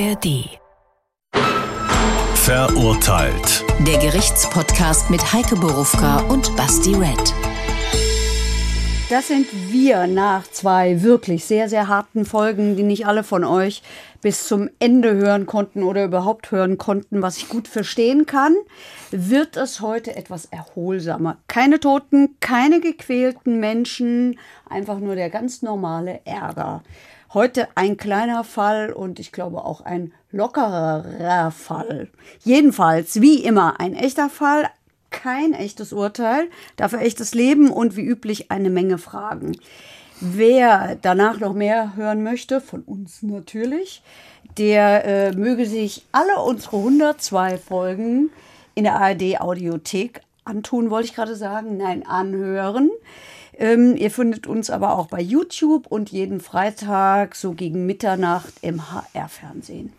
ARD. Verurteilt. Der Gerichtspodcast mit Heike Borufka und Basti Red. Das sind wir nach zwei wirklich sehr, sehr harten Folgen, die nicht alle von euch bis zum Ende hören konnten oder überhaupt hören konnten, was ich gut verstehen kann, wird es heute etwas erholsamer. Keine Toten, keine gequälten Menschen, einfach nur der ganz normale Ärger. Heute ein kleiner Fall und ich glaube auch ein lockerer Fall. Jedenfalls, wie immer, ein echter Fall, kein echtes Urteil, dafür echtes Leben und wie üblich eine Menge Fragen. Wer danach noch mehr hören möchte, von uns natürlich, der äh, möge sich alle unsere 102 Folgen in der ARD Audiothek antun, wollte ich gerade sagen, nein, anhören. Ähm, ihr findet uns aber auch bei YouTube und jeden Freitag so gegen Mitternacht im HR-Fernsehen.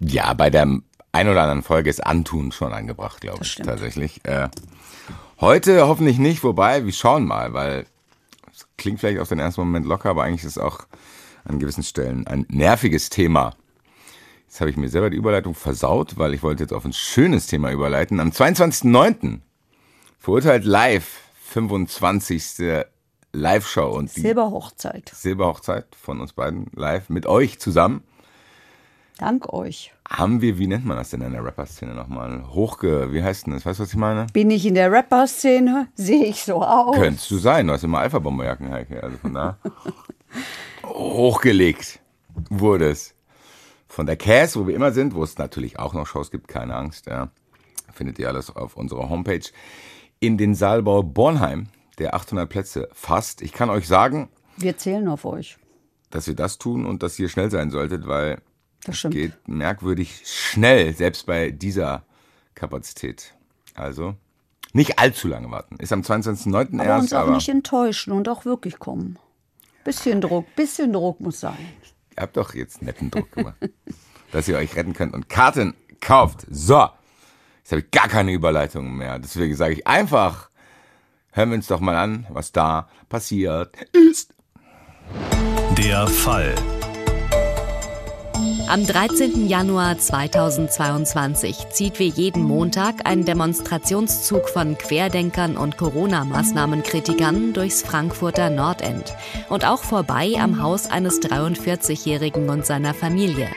Ja, bei der ein oder anderen Folge ist Antun schon angebracht, glaube ich, tatsächlich. Äh, heute hoffentlich nicht, wobei, wir schauen mal, weil es klingt vielleicht auf den ersten Moment locker, aber eigentlich ist es auch an gewissen Stellen ein nerviges Thema. Jetzt habe ich mir selber die Überleitung versaut, weil ich wollte jetzt auf ein schönes Thema überleiten. Am 22.09. verurteilt live 25. Live-Show und Silberhochzeit. Silberhochzeit von uns beiden live mit euch zusammen. Dank euch. Haben wir, wie nennt man das denn in der Rapper-Szene nochmal? Hochge, wie heißt denn das? Weißt du, was ich meine? Bin ich in der Rapper-Szene? Sehe ich so aus? Könntest du sein, du hast immer Alpha-Bomberjacken, Heike. Also von da. Hochgelegt wurde es. Von der Cass, wo wir immer sind, wo es natürlich auch noch Shows gibt, keine Angst, ja. Findet ihr alles auf unserer Homepage. In den Saalbau Bornheim, der 800 Plätze fasst. Ich kann euch sagen, Wir zählen auf euch. dass ihr das tun und dass ihr schnell sein solltet, weil Das es geht merkwürdig schnell, selbst bei dieser Kapazität. Also nicht allzu lange warten. Ist am 22.09. Aber erst, uns auch aber nicht enttäuschen und auch wirklich kommen. Bisschen Druck, bisschen Druck muss sein. ihr habt doch jetzt netten Druck gemacht, dass ihr euch retten könnt und Karten kauft. So, jetzt habe ich gar keine Überleitung mehr. Deswegen sage ich einfach, hören wir uns doch mal an, was da passiert ist. Der Fall. Am 13. Januar 2022 zieht wie jeden Montag ein Demonstrationszug von Querdenkern und Corona-Maßnahmenkritikern durchs Frankfurter Nordend und auch vorbei am Haus eines 43-Jährigen und seiner Familie.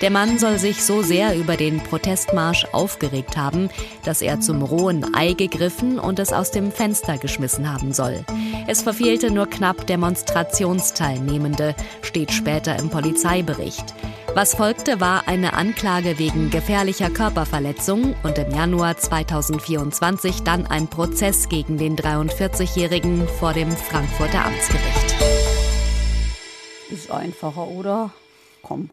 Der Mann soll sich so sehr über den Protestmarsch aufgeregt haben, dass er zum rohen Ei gegriffen und es aus dem Fenster geschmissen haben soll. Es verfehlte nur knapp Demonstrationsteilnehmende, steht später im Polizeibericht. Was folgte, war eine Anklage wegen gefährlicher Körperverletzung und im Januar 2024 dann ein Prozess gegen den 43-Jährigen vor dem Frankfurter Amtsgericht. Ist einfacher, oder? Komm.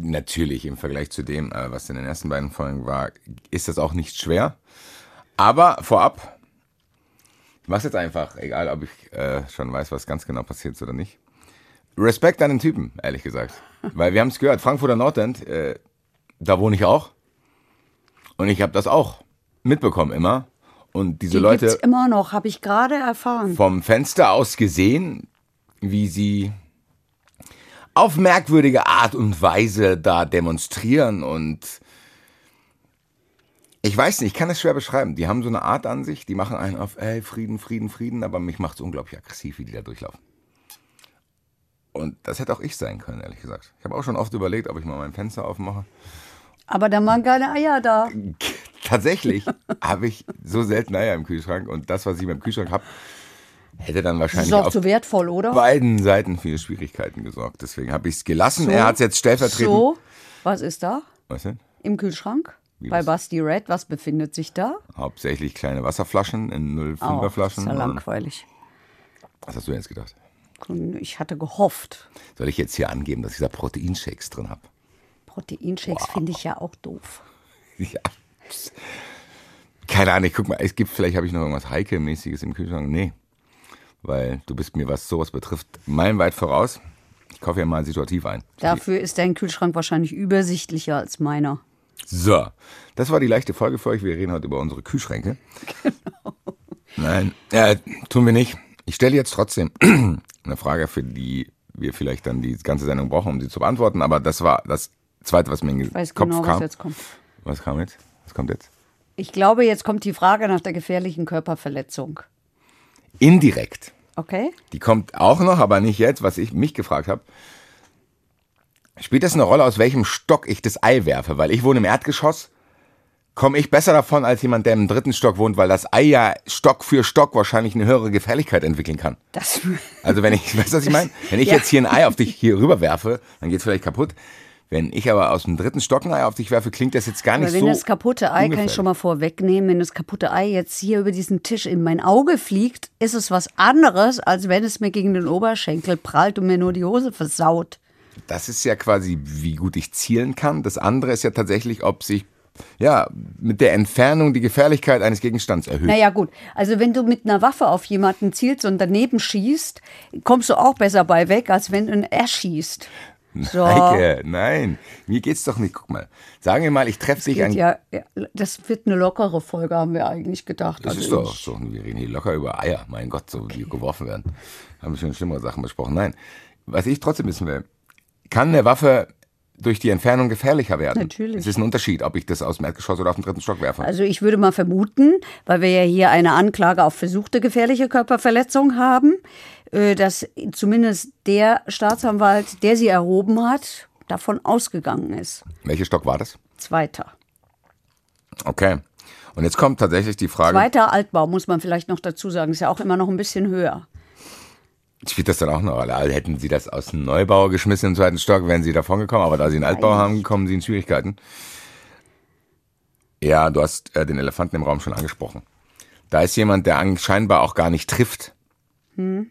Natürlich im Vergleich zu dem, äh, was in den ersten beiden Folgen war, ist das auch nicht schwer. Aber vorab, ich mach's jetzt einfach, egal ob ich äh, schon weiß, was ganz genau passiert ist oder nicht. Respekt an den Typen, ehrlich gesagt. Weil wir haben es gehört, Frankfurter Nordend, äh, da wohne ich auch. Und ich habe das auch mitbekommen immer. Und diese Die Leute gibt's immer noch, habe ich gerade erfahren. vom Fenster aus gesehen, wie sie auf merkwürdige Art und Weise da demonstrieren und ich weiß nicht, ich kann es schwer beschreiben. Die haben so eine Art an sich, die machen einen auf, ey, Frieden, Frieden, Frieden, aber mich macht es unglaublich aggressiv, wie die da durchlaufen. Und das hätte auch ich sein können, ehrlich gesagt. Ich habe auch schon oft überlegt, ob ich mal mein Fenster aufmache. Aber da waren keine Eier da. Tatsächlich habe ich so selten Eier im Kühlschrank und das, was ich beim Kühlschrank habe, hätte dann Das wahrscheinlich ist auch so wertvoll, oder? beiden Seiten für Schwierigkeiten gesorgt. Deswegen habe ich es gelassen. So. Er hat es jetzt stellvertretend. So, was ist da Was denn? im Kühlschrank? Wie Bei was? Basti Red, was befindet sich da? Hauptsächlich kleine Wasserflaschen in Oh, 05er Flaschen. ist ja langweilig. Was hast du jetzt gedacht? Ich hatte gehofft. Soll ich jetzt hier angeben, dass ich da Proteinshakes drin habe? Proteinshakes finde ich ja auch doof. Ja. Keine Ahnung, ich guck mal, es gibt, vielleicht habe ich noch irgendwas Heike-mäßiges im Kühlschrank. Nee. Weil du bist mir, was sowas betrifft, meilenweit voraus. Ich kaufe ja mal situativ ein. Dafür ist dein Kühlschrank wahrscheinlich übersichtlicher als meiner. So, das war die leichte Folge für euch. Wir reden heute über unsere Kühlschränke. Genau. Nein, äh, tun wir nicht. Ich stelle jetzt trotzdem eine Frage, für die wir vielleicht dann die ganze Sendung brauchen, um sie zu beantworten. Aber das war das zweite, was mir in den weiß Kopf genau, was kam. jetzt kommt. Was kam jetzt? Was kommt jetzt? Ich glaube, jetzt kommt die Frage nach der gefährlichen Körperverletzung. Indirekt. Okay? Die kommt auch noch, aber nicht jetzt, was ich mich gefragt habe. Spielt das eine Rolle, aus welchem Stock ich das Ei werfe? Weil ich wohne im Erdgeschoss. Komme ich besser davon als jemand, der im dritten Stock wohnt, weil das Ei ja Stock für Stock wahrscheinlich eine höhere Gefährlichkeit entwickeln kann. Das, Also wenn ich, weißt du, was ich meine? Wenn ich Ja. jetzt hier ein Ei auf dich hier rüber werfe, dann geht's vielleicht kaputt. Wenn ich aber aus dem dritten Stock ein Ei auf dich werfe, klingt das jetzt gar nicht aber wenn so. das kaputte Ei, kann ich ungefährlich. schon mal vorwegnehmen, wenn das kaputte Ei jetzt hier über diesen Tisch in mein Auge fliegt, ist es was anderes, als wenn es mir gegen den Oberschenkel prallt und mir nur die Hose versaut. Das ist ja quasi, wie gut ich zielen kann. Das andere ist ja tatsächlich, ob sich ja mit der Entfernung die Gefährlichkeit eines Gegenstands erhöht. Naja, gut. Also, wenn du mit einer Waffe auf jemanden zielst und daneben schießt, kommst du auch besser bei weg, als wenn du ihn erschießt. So. Nein, mir geht's doch nicht. Guck mal, sagen wir mal, ich treffe dich ein. ja, ja, das wird eine lockere Folge, haben wir eigentlich gedacht. Das Also ist doch so. Wir reden hier locker über Eier. Mein Gott, so die geworfen werden. Haben wir schon schlimmere Sachen besprochen. Nein, was ich trotzdem wissen will, kann eine Waffe durch die Entfernung gefährlicher werden? Natürlich. Es ist ein Unterschied, ob ich das aus dem Erdgeschoss oder auf den dritten Stock werfe. Also ich würde mal vermuten, weil wir ja hier eine Anklage auf versuchte gefährliche Körperverletzung haben, äh, dass zumindest der Staatsanwalt, der sie erhoben hat, davon ausgegangen ist. Welcher Stock war das? Zweiter. Okay. Und jetzt kommt tatsächlich die Frage, Zweiter Altbau, muss man vielleicht noch dazu sagen, ist ja auch immer noch ein bisschen höher. Spielt das dann auch eine Rolle? Also hätten Sie das aus dem Neubau geschmissen im zweiten Stock, wären Sie davon gekommen, aber da Sie einen Altbau haben, kommen Sie in Schwierigkeiten. Ja, du hast äh, den Elefanten im Raum schon angesprochen. Da ist jemand, der scheinbar auch gar nicht trifft. Hm.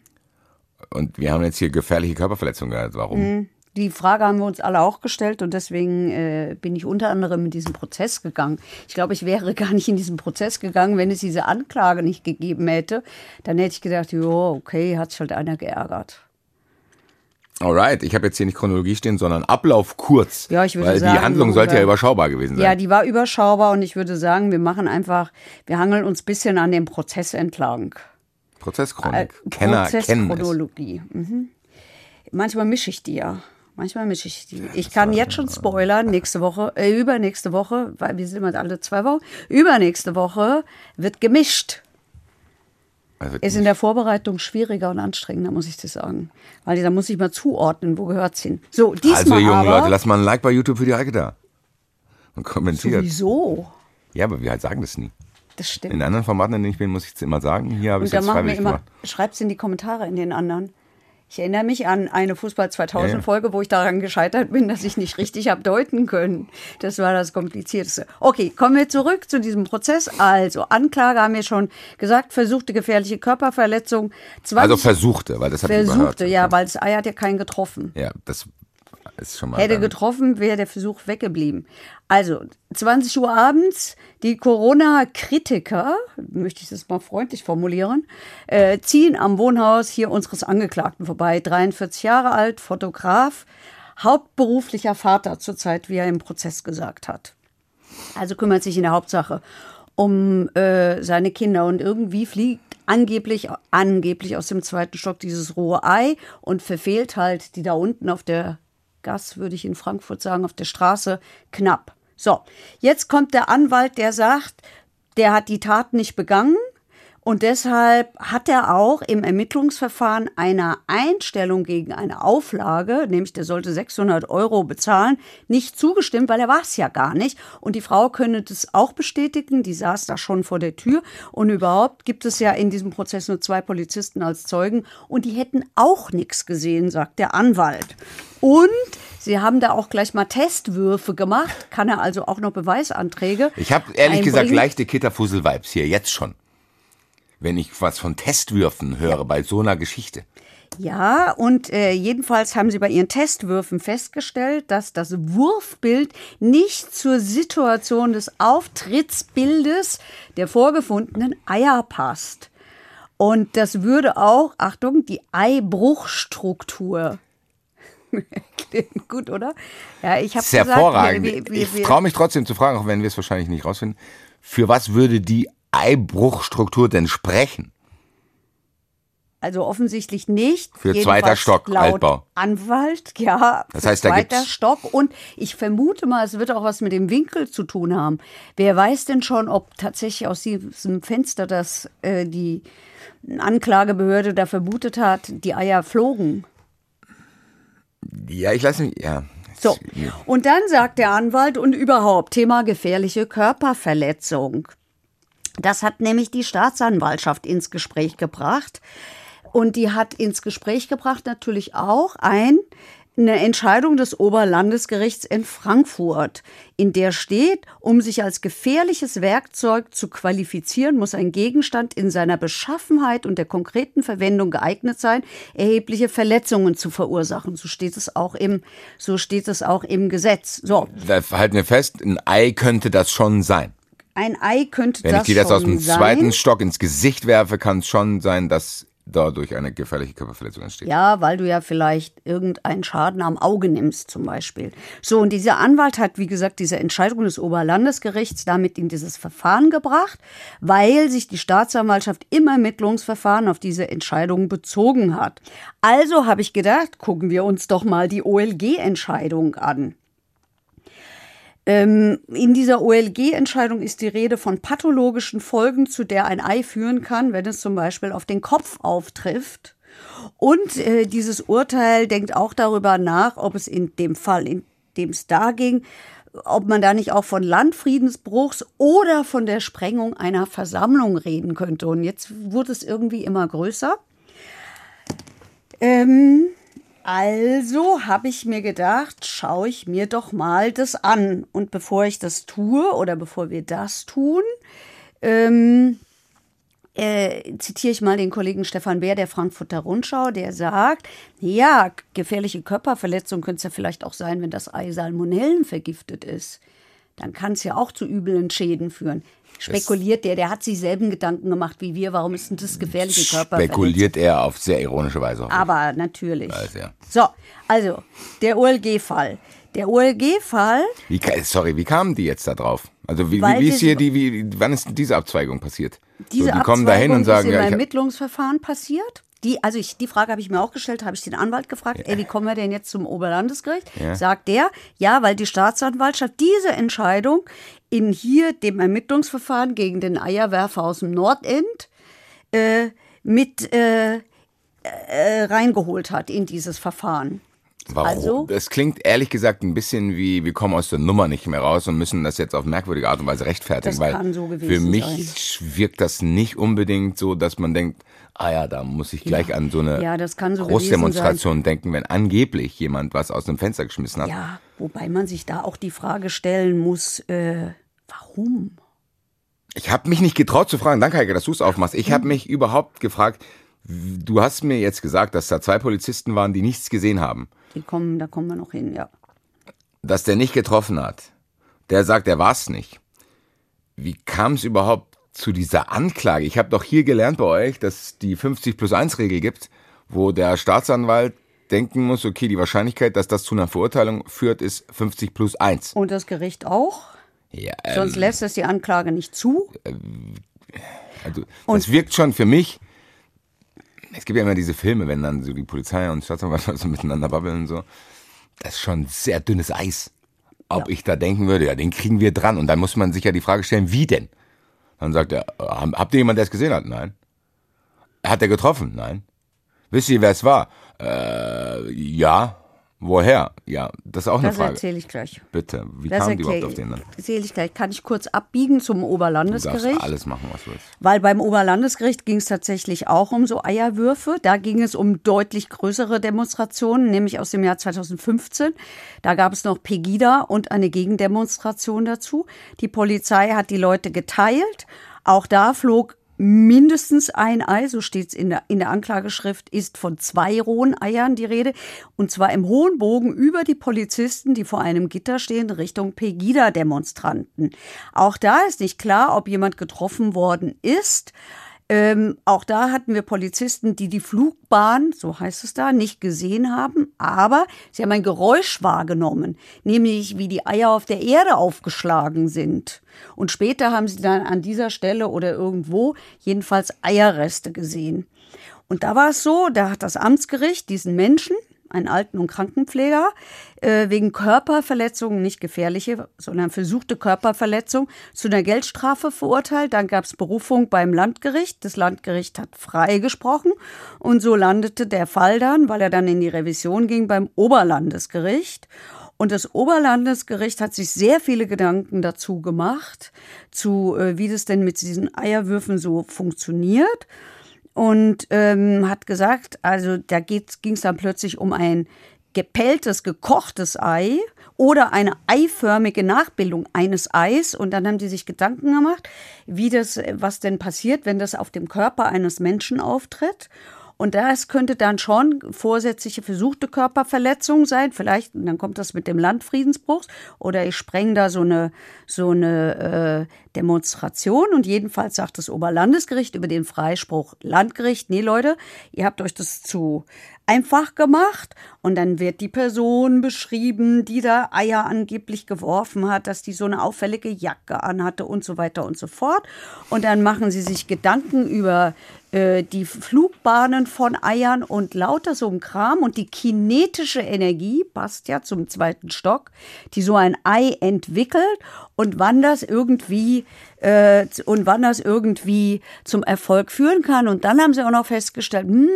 Und wir haben jetzt hier gefährliche Körperverletzungen gehört. Warum? Hm. Die Frage haben wir uns alle auch gestellt und deswegen äh, bin ich unter anderem in diesen Prozess gegangen. Ich glaube, ich wäre gar nicht in diesen Prozess gegangen, wenn es diese Anklage nicht gegeben hätte. Dann hätte ich gedacht, jo, okay, hat sich halt einer geärgert. Alright, ich habe jetzt hier nicht Chronologie stehen, sondern Ablauf kurz. Ja, ich würde weil sagen, die Handlung sollte ja überschaubar gewesen sein. Ja, die war überschaubar und ich würde sagen, wir machen einfach, wir hangeln uns ein bisschen an dem Prozess entlang. Prozesschronik. Äh, Kenner kennen es. Prozesschronologie. Mhm. Manchmal mische ich die ja. Manchmal mische ich die. Ich kann jetzt schon spoilern, nächste Woche, äh, übernächste Woche, weil wir sind immer alle zwei Wochen, übernächste Woche wird gemischt. Also, Ist in der Vorbereitung schwieriger und anstrengender, muss ich dir sagen. Weil da muss ich mal zuordnen, wo gehört's hin. So, diesmal also junge aber, Leute, lasst mal ein Like bei YouTube für die Heike da. Und kommentiert. Sowieso. Ja, aber wir halt sagen das nie. Das stimmt. In anderen Formaten, in denen ich bin, muss ich es immer sagen. Hier habe ich es jetzt freiwillig immer, gemacht. schreib's in die Kommentare in den anderen. Ich erinnere mich an eine Fußball 2000 Ja, ja. Folge, wo ich daran gescheitert bin, dass ich nicht richtig habe deuten können. Das war das Komplizierteste. Okay, kommen wir zurück zu diesem Prozess. Also, Anklage haben wir schon gesagt, versuchte gefährliche Körperverletzung. 20 Also versuchte, weil das überhört. versuchte, ja, weil das Ei hat ja keinen getroffen. Ja, das ist schon mal. Hätte getroffen, wäre der Versuch weggeblieben. Also, 20 Uhr abends, die Corona-Kritiker, möchte ich das mal freundlich formulieren, äh, ziehen am Wohnhaus hier unseres Angeklagten vorbei. 43 Jahre alt, Fotograf, hauptberuflicher Vater zurzeit, wie er im Prozess gesagt hat. Also kümmert sich in der Hauptsache um äh, seine Kinder und irgendwie fliegt angeblich, angeblich aus dem zweiten Stock dieses rohe Ei und verfehlt halt die da unten auf der Gas, würde ich in Frankfurt sagen, auf der Straße knapp. So, jetzt kommt der Anwalt, der sagt, der hat die Tat nicht begangen und deshalb hat er auch im Ermittlungsverfahren einer Einstellung gegen eine Auflage, nämlich der sollte 600 Euro bezahlen, nicht zugestimmt, weil er war es ja gar nicht. Und die Frau könne das auch bestätigen, die saß da schon vor der Tür. Und überhaupt gibt es ja in diesem Prozess nur zwei Polizisten als Zeugen und die hätten auch nichts gesehen, sagt der Anwalt. Und sie haben da auch gleich mal Testwürfe gemacht, kann er also auch noch Beweisanträge. Ich habe ehrlich gesagt einbringen. leichte Kitterfussel-Vibes hier, jetzt schon. Wenn ich was von Testwürfen höre bei so einer Geschichte. Ja, und äh, jedenfalls haben sie bei ihren Testwürfen festgestellt, dass das Wurfbild nicht zur Situation des Auftrittsbildes der vorgefundenen Eier passt. Und das würde auch, Achtung, die Eibruchstruktur. Gut, oder? Ja, ich habe Das ist gesagt, hervorragend. wir- wir- ich wir- traue mich trotzdem zu fragen, auch wenn wir es wahrscheinlich nicht rausfinden. Für was würde die Eibruchstruktur denn sprechen? Also offensichtlich nicht. Für Jedenfalls zweiter Stock, laut Altbau. Anwalt, ja. Das heißt, da zweiter gibt's- Stock. Und ich vermute mal, es wird auch was mit dem Winkel zu tun haben. Wer weiß denn schon, ob tatsächlich aus diesem Fenster, das äh, die Anklagebehörde da vermutet hat, die Eier flogen. Ja, ich lasse mich, ja. So, und dann sagt der Anwalt und überhaupt Thema gefährliche Körperverletzung. Das hat nämlich die Staatsanwaltschaft ins Gespräch gebracht. Und die hat ins Gespräch gebracht natürlich auch ein, eine Entscheidung des Oberlandesgerichts in Frankfurt, in der steht, um sich als gefährliches Werkzeug zu qualifizieren, muss ein Gegenstand in seiner Beschaffenheit und der konkreten Verwendung geeignet sein, erhebliche Verletzungen zu verursachen. So steht es auch im, so steht es auch im Gesetz. So, Da halten wir fest, ein Ei könnte das schon sein. Ein Ei könnte Wenn das ich dir das aus dem sein. zweiten Stock ins Gesicht werfe, kann es schon sein, dass dadurch eine gefährliche Körperverletzung entsteht. Ja, weil du ja vielleicht irgendeinen Schaden am Auge nimmst, zum Beispiel. So, und dieser Anwalt hat, wie gesagt, diese Entscheidung des Oberlandesgerichts damit in dieses Verfahren gebracht, weil sich die Staatsanwaltschaft im Ermittlungsverfahren auf diese Entscheidung bezogen hat. Also habe ich gedacht, gucken wir uns doch mal die OLG-Entscheidung an. Ähm, in dieser OLG-Entscheidung ist die Rede von pathologischen Folgen, zu der ein Ei führen kann, wenn es zum Beispiel auf den Kopf auftrifft. Und äh, dieses Urteil denkt auch darüber nach, ob es in dem Fall, in dem es da ging, ob man da nicht auch von Landfriedensbruchs oder von der Sprengung einer Versammlung reden könnte. Und jetzt wurde es irgendwie immer größer. Ähm, also habe ich mir gedacht, schaue ich mir doch mal das an. Und bevor ich das tue oder bevor wir das tun, ähm, äh, zitiere ich mal den Kollegen Stefan Beer der Frankfurter Rundschau, der sagt, ja, gefährliche Körperverletzung könnte es ja vielleicht auch sein, wenn das Ei Salmonellen vergiftet ist. Dann kann es ja auch zu üblen Schäden führen. Spekuliert der, der hat sich selben Gedanken gemacht wie wir. Warum ist denn das gefährliche Körperverletzung? Spekuliert er auf sehr ironische Weise. ich. Aber natürlich. Also, ja. So, also der OLG-Fall. Der OLG-Fall, sorry, wie kamen die jetzt da drauf? Also wie, wie, wie ist hier die, wie, wann ist diese Abzweigung passiert? diese so, die kommen da hin Abzweigung und sagen, ist im ja, Ermittlungsverfahren passiert. Die, also ich, die Frage habe ich mir auch gestellt, habe ich den Anwalt gefragt, ey, wie kommen wir denn jetzt zum Oberlandesgericht? Ja. Sagt der, ja, weil die Staatsanwaltschaft diese Entscheidung in hier dem Ermittlungsverfahren gegen den Eierwerfer aus dem Nordend äh, mit äh, äh, reingeholt hat in dieses Verfahren. Warum? also- das klingt ehrlich gesagt ein bisschen wie, wir kommen aus der Nummer nicht mehr raus und müssen das jetzt auf merkwürdige Art und Weise rechtfertigen. Das weil kann so für gewesen mich wirkt das nicht unbedingt so, dass man denkt, ah ja, da muss ich gleich an so eine Ja, so Großdemonstration denken, wenn angeblich jemand was aus dem Fenster geschmissen hat. Ja, wobei man sich da auch die Frage stellen muss, äh, warum? Ich habe mich nicht getraut zu fragen, danke Heike, dass du es aufmachst. Ich habe mich überhaupt gefragt, du hast mir jetzt gesagt, dass da zwei Polizisten waren, die nichts gesehen haben. Die kommen, da kommen wir noch hin, ja. dass der nicht getroffen hat. Der sagt, er war's nicht. Wie kam es überhaupt zu dieser Anklage? Ich habe doch hier gelernt bei euch, dass es die 50 plus 1 Regel gibt, wo der Staatsanwalt denken muss, okay, die Wahrscheinlichkeit, dass das zu einer Verurteilung führt, ist 50 plus 1. Und das Gericht auch? Ja, Sonst ähm, lässt es die Anklage nicht zu. also, das wirkt schon für mich. Es gibt ja immer diese Filme, wenn dann so die Polizei und Staatsanwalt so miteinander babbeln und so. Das ist schon sehr dünnes Eis. Ob ich da denken würde, ja, den kriegen wir dran. Und dann muss man sich ja die Frage stellen, wie denn? Dann sagt er, habt ihr jemanden, der es gesehen hat? Nein. Hat er getroffen? Nein. Wisst ihr, wer es war? Äh, ja. Woher? Ja, das ist auch eine Das Frage. erzähle ich gleich. Bitte, wie Das kamen die überhaupt auf den dann? erzähle ich gleich. Kann ich kurz abbiegen zum Du darfst Oberlandesgericht? alles machen, was du willst. Weil beim Oberlandesgericht ging es tatsächlich auch um so Eierwürfe. Da ging es um deutlich größere Demonstrationen, nämlich aus dem Jahr 2015. Da gab es noch Pegida und eine Gegendemonstration dazu. Die Polizei hat die Leute geteilt. Auch da flog mindestens ein Ei, so steht es in der, in der Anklageschrift, ist von zwei rohen Eiern die Rede. Und zwar im hohen Bogen über die Polizisten, die vor einem Gitter stehen, Richtung Pegida-Demonstranten. Auch da ist nicht klar, ob jemand getroffen worden ist. Ähm, auch da hatten wir Polizisten, die die Flugbahn, so heißt es da, nicht gesehen haben, aber sie haben ein Geräusch wahrgenommen, nämlich wie die Eier auf der Erde aufgeschlagen sind. Und später haben sie dann an dieser Stelle oder irgendwo jedenfalls Eierreste gesehen. Und da war es so, da hat das Amtsgericht diesen Menschen, einen Alten- und Krankenpfleger, äh, wegen Körperverletzung, nicht gefährliche, sondern versuchte Körperverletzung, zu einer Geldstrafe verurteilt. Dann gab es Berufung beim Landgericht. Das Landgericht hat freigesprochen. Und so landete der Fall dann, weil er dann in die Revision ging, beim Oberlandesgericht. Und das Oberlandesgericht hat sich sehr viele Gedanken dazu gemacht, zu äh, wie das denn mit diesen Eierwürfen so funktioniert und ähm, hat gesagt, also da ging es dann plötzlich um ein gepelltes, gekochtes Ei oder eine eiförmige Nachbildung eines Eis. Und dann haben die sich Gedanken gemacht, wie das, was denn passiert, wenn das auf dem Körper eines Menschen auftritt. Und das könnte dann schon vorsätzliche versuchte Körperverletzung sein. Vielleicht, und dann kommt das mit dem Landfriedensbruch. Oder ich spreng da so eine, so eine äh, Demonstration. Und jedenfalls sagt das Oberlandesgericht über den Freispruch Landgericht, nee Leute, ihr habt euch das zu einfach gemacht und dann wird die Person beschrieben, die da Eier angeblich geworfen hat, dass die so eine auffällige Jacke anhatte und so weiter und so fort. Und dann machen sie sich Gedanken über äh, die Flugbahnen von Eiern und lauter so ein Kram und die kinetische Energie passt ja zum zweiten Stock, die so ein Ei entwickelt und wann das irgendwie äh, und wann das irgendwie zum Erfolg führen kann. Und dann haben sie auch noch festgestellt, hm,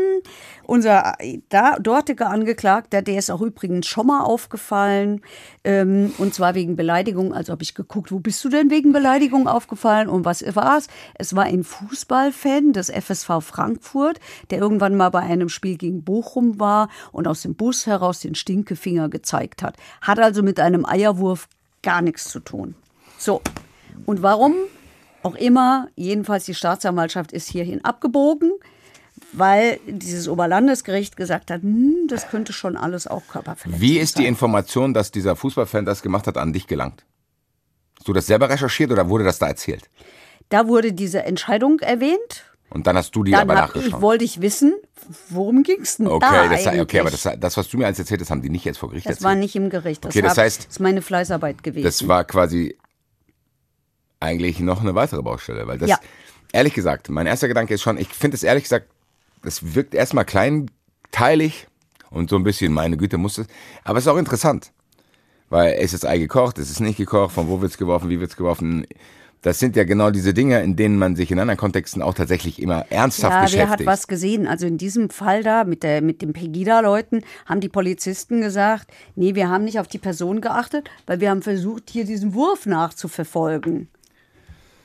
unser da, dortiger Angeklagter, der ist auch übrigens schon mal aufgefallen, ähm, und zwar wegen Beleidigung. Also habe ich geguckt, wo bist du denn wegen Beleidigung aufgefallen und was war es? Es war ein Fußballfan des FSV Frankfurt, der irgendwann mal bei einem Spiel gegen Bochum war und aus dem Bus heraus den Stinkefinger gezeigt hat. Hat also mit einem Eierwurf gar nichts zu tun. So, und warum auch immer, jedenfalls die Staatsanwaltschaft ist hierhin abgebogen, weil dieses Oberlandesgericht gesagt hat, hm, das könnte schon alles auch Körperverletzung Wie ist die sein. Information, dass dieser Fußballfan das gemacht hat, an dich gelangt? Hast du das selber recherchiert oder wurde das da erzählt? Da wurde diese Entscheidung erwähnt. Und dann hast du die Dann aber hab ich, nachgeschaut. wollte ich wissen, worum ging es denn Okay, da das, eigentlich? okay, aber das, das, was du mir als erzählt hast, haben die nicht jetzt vor Gericht das erzählt. war nicht im Gericht. Das, Okay, das war, heißt- das ist meine Fleißarbeit gewesen. Das war quasi eigentlich noch eine weitere Baustelle, weil das, Ja. ehrlich gesagt, mein erster Gedanke ist schon, ich finde es ehrlich gesagt, das wirkt erstmal kleinteilig und so ein bisschen, meine Güte, muss es, aber es ist auch interessant, weil es ist Ei gekocht, es ist nicht gekocht, von wo wird's geworfen, wie wird's geworfen, das sind ja genau diese Dinge, in denen man sich in anderen Kontexten auch tatsächlich immer ernsthaft ja, wer beschäftigt. hat was gesehen? Also in diesem Fall da mit, der, mit den Pegida-Leuten haben die Polizisten gesagt, nee, wir haben nicht auf die Person geachtet, weil wir haben versucht, hier diesen Wurf nachzuverfolgen.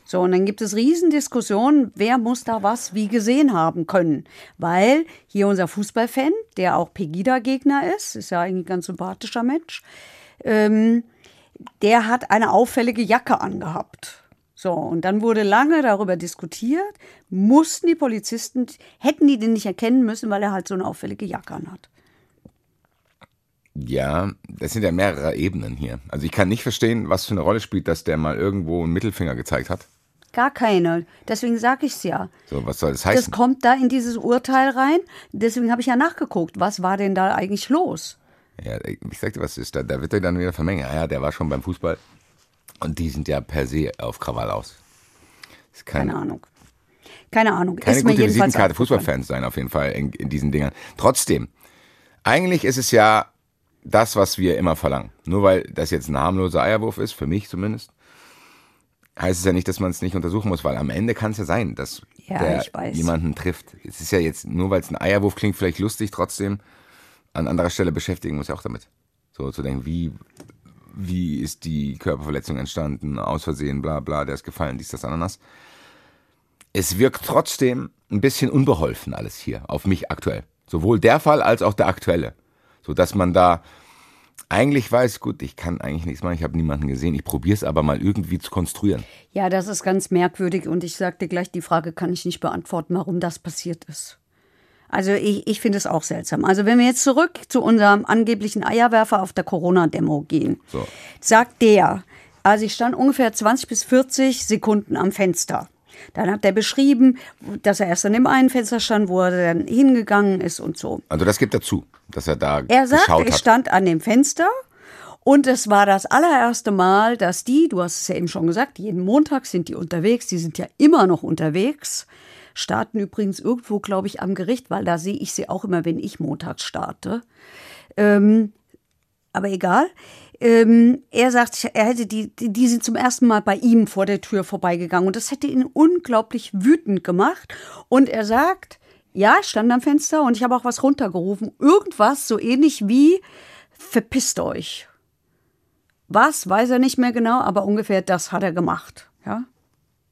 So, und dann gibt es Riesendiskussionen, wer muss da was wie gesehen haben können. Weil hier unser Fußballfan, der auch Pegida-Gegner ist, ist ja eigentlich ein ganz sympathischer Mensch, ähm, der hat eine auffällige Jacke angehabt. So, und dann wurde lange darüber diskutiert, mussten die Polizisten, hätten die den nicht erkennen müssen, weil er halt so eine auffällige Jacke anhat. Ja, das sind ja mehrere Ebenen hier. Also ich kann nicht verstehen, was für eine Rolle spielt, dass der mal irgendwo einen Mittelfinger gezeigt hat. Gar keine. Deswegen sage ich es ja. So, was soll das Das heißen? kommt da in dieses Urteil rein. Deswegen habe ich ja nachgeguckt, was war denn da eigentlich los? Ja, ich sag dir, was ist da? Da wird er dann wieder vermengen. Ja, ja, der war schon beim Fußball. Und die sind ja per se auf Krawall aus. Ist keine, Keine Ahnung. Keine Ahnung. keine ist gute Visitenkarte. Fußballfans sein, auf jeden Fall in, in diesen Dingern. Trotzdem, eigentlich ist es ja das, was wir immer verlangen. Nur weil das jetzt ein harmloser Eierwurf ist, für mich zumindest, heißt es ja nicht, dass man es nicht untersuchen muss, weil am Ende kann es ja sein, dass Ja, der jemanden trifft. Es ist ja jetzt, nur weil es ein Eierwurf klingt, vielleicht lustig, trotzdem an anderer Stelle beschäftigen muss ja auch damit. So zu denken, wie, wie ist die Körperverletzung entstanden, aus Versehen, bla bla, der ist gefallen, dies, das, Ananas. Es wirkt trotzdem ein bisschen unbeholfen alles hier, auf mich aktuell. Sowohl der Fall als auch der aktuelle. So dass man da eigentlich weiß, gut, ich kann eigentlich nichts machen, ich habe niemanden gesehen, ich probiere es aber mal irgendwie zu konstruieren. Ja, das ist ganz merkwürdig und ich sagte gleich, die Frage kann ich nicht beantworten, warum das passiert ist. Also ich, ich finde es auch seltsam. Also wenn wir jetzt zurück zu unserem angeblichen Eierwerfer auf der Corona-Demo gehen, So. sagt der, also ich stand ungefähr 20 bis 40 Sekunden am Fenster. Dann hat er beschrieben, dass er erst an dem einen Fenster stand, wo er dann hingegangen ist und so. Also das gibt dazu, dass er da Er sagt, geschaut ich hat. stand an dem Fenster und es war das allererste Mal, dass die, du hast es ja eben schon gesagt, jeden Montag sind die unterwegs, die sind ja immer noch unterwegs, starten übrigens irgendwo, glaube ich, am Gericht, weil da sehe ich sie auch immer, wenn ich montags starte. Ähm, aber egal. Ähm, er sagt, er hätte die, die, die sind zum ersten Mal bei ihm vor der Tür vorbeigegangen und das hätte ihn unglaublich wütend gemacht. Und er sagt, ja, ich stand am Fenster und ich habe auch was runtergerufen. Irgendwas so ähnlich wie verpisst euch. Was, weiß er nicht mehr genau, aber ungefähr das hat er gemacht. Ja?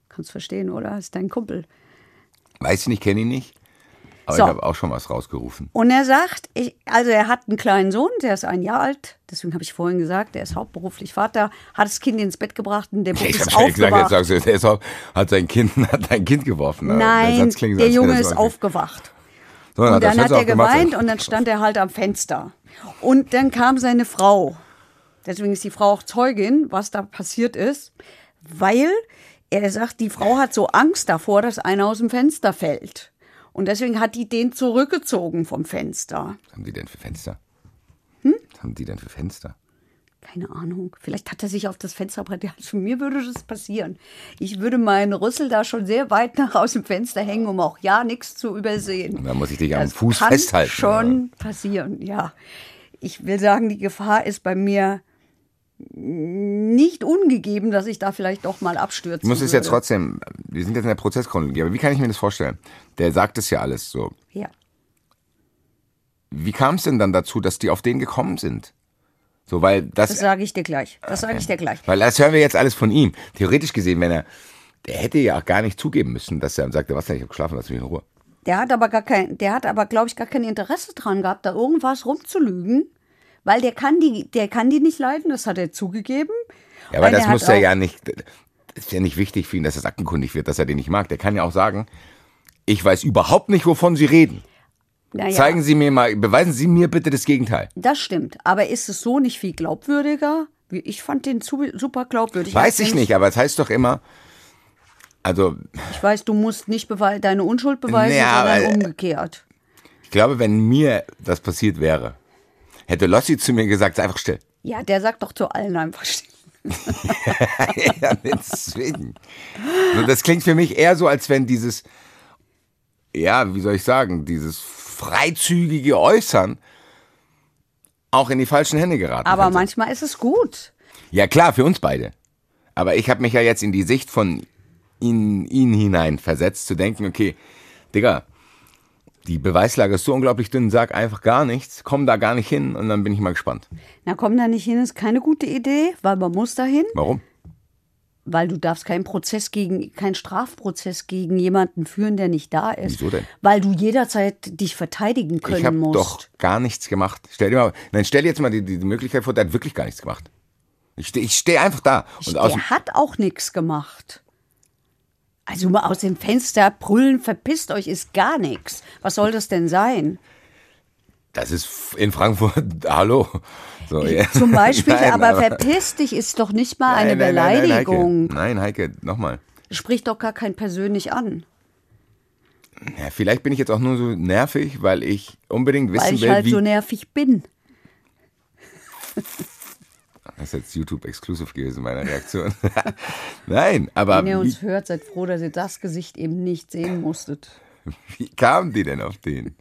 Kannst verstehen, oder? Ist dein Kumpel. Weiß ich nicht, kenne ihn nicht. Aber So. ich habe auch schon was rausgerufen. Und er sagt, ich, also er hat einen kleinen Sohn, der ist ein Jahr alt, deswegen habe ich vorhin gesagt, der ist hauptberuflich Vater, hat das Kind ins Bett gebracht und der Bub Ich ist habe schon gesagt, jetzt aufgewacht. sagst du, der ist auch, hat sein Kind, hat ein Kind geworfen. Der Nein, der wäre Junge ist aufgewacht. So, Und dann hat er gemacht. geweint und dann stand er halt am Fenster. Und dann kam seine Frau. Deswegen ist die Frau auch Zeugin, was da passiert ist, weil er sagt, die Frau hat so Angst davor, dass einer aus dem Fenster fällt. Und deswegen hat die den zurückgezogen vom Fenster. Was haben die denn für Fenster? Hm? Was haben die denn für Fenster? Keine Ahnung. Vielleicht hat er sich auf das Fenster ja, Für mir würde das passieren. Ich würde meinen Rüssel da schon sehr weit nach aus dem Fenster hängen, um auch ja nichts zu übersehen. Da muss ich dich am Das Fuß kann festhalten. schon passieren, ja. Ich will sagen, die Gefahr ist bei mir nicht ungegeben, dass ich da vielleicht doch mal abstürzen Ich muss es würde. jetzt trotzdem, wir sind jetzt in der Prozesschronologie, aber wie kann ich mir das vorstellen? Der sagt es ja alles so. Ja. Wie kam es denn dann dazu, dass die auf den gekommen sind? So, weil das, Das sage ich dir gleich. Das sage ich dir gleich. weil das hören wir jetzt alles von ihm. Theoretisch gesehen, wenn er, der hätte ja auch gar nicht zugeben müssen, dass er sagte, was denn, ich habe geschlafen, lass mich in Ruhe. Der hat aber gar kein, der hat aber, glaube ich, gar kein Interesse dran gehabt, da irgendwas rumzulügen. Weil der kann die, der kann die nicht leiden, das hat er zugegeben. Ja, aber das er muss er ja nicht, das ist ja nicht wichtig für ihn, dass es aktenkundig wird, dass er den nicht mag. Der kann ja auch sagen, ich weiß überhaupt nicht, wovon Sie reden. Naja, Zeigen Sie mir mal, beweisen Sie mir bitte das Gegenteil. Das stimmt. Aber ist es so nicht viel glaubwürdiger? Ich fand den super glaubwürdig. Weiß ich nicht, aber es heißt doch immer, also Ich weiß, du musst nicht deine Unschuld beweisen, Ja, sondern aber- umgekehrt. ich glaube, wenn mir das passiert wäre, hätte Lossi zu mir gesagt, sei einfach still. Ja, der sagt doch zu allen einfach still. ja, deswegen. So, das klingt für mich eher so, als wenn dieses, ja, wie soll ich sagen, dieses freizügige Äußern auch in die falschen Hände geraten Aber könnte. manchmal ist es gut. Ja, klar, für uns beide. Aber ich habe mich ja jetzt in die Sicht von ihn, ihn hinein versetzt, zu denken, okay, Digga, die Beweislage ist so unglaublich dünn, sag einfach gar nichts, komm da gar nicht hin und dann bin ich mal gespannt. Na, komm da nicht hin, ist keine gute Idee, weil man muss dahin. Warum? Weil du darfst keinen Prozess gegen, keinen Strafprozess gegen jemanden führen, der nicht da ist. Wieso denn? Weil du jederzeit dich verteidigen können ich habe musst. doch gar nichts gemacht. Stell dir mal, nein, stell dir jetzt mal die, die Möglichkeit vor, der hat wirklich gar nichts gemacht. Ich stehe ich steh einfach da. Und Der hat auch nichts gemacht. Also mal aus dem Fenster brüllen, verpisst euch, ist gar nichts. Was soll das denn sein? das ist in Frankfurt, hallo. So, ja. Zum Beispiel, Nein, aber, verpiss dich ist doch nicht mal eine nein, nein, nein, Beleidigung. Nein, Heike, Heike nochmal. Spricht doch gar kein persönlich an. Ja, vielleicht bin ich jetzt auch nur so nervig, weil ich unbedingt wissen Weil ich will, halt wie. so nervig bin. Das ist jetzt YouTube-exclusive gewesen, meine Reaktion. Nein, aber Wenn ihr wie, uns hört, seid froh, dass ihr das Gesicht eben nicht sehen musstet. wie kamen die denn auf den?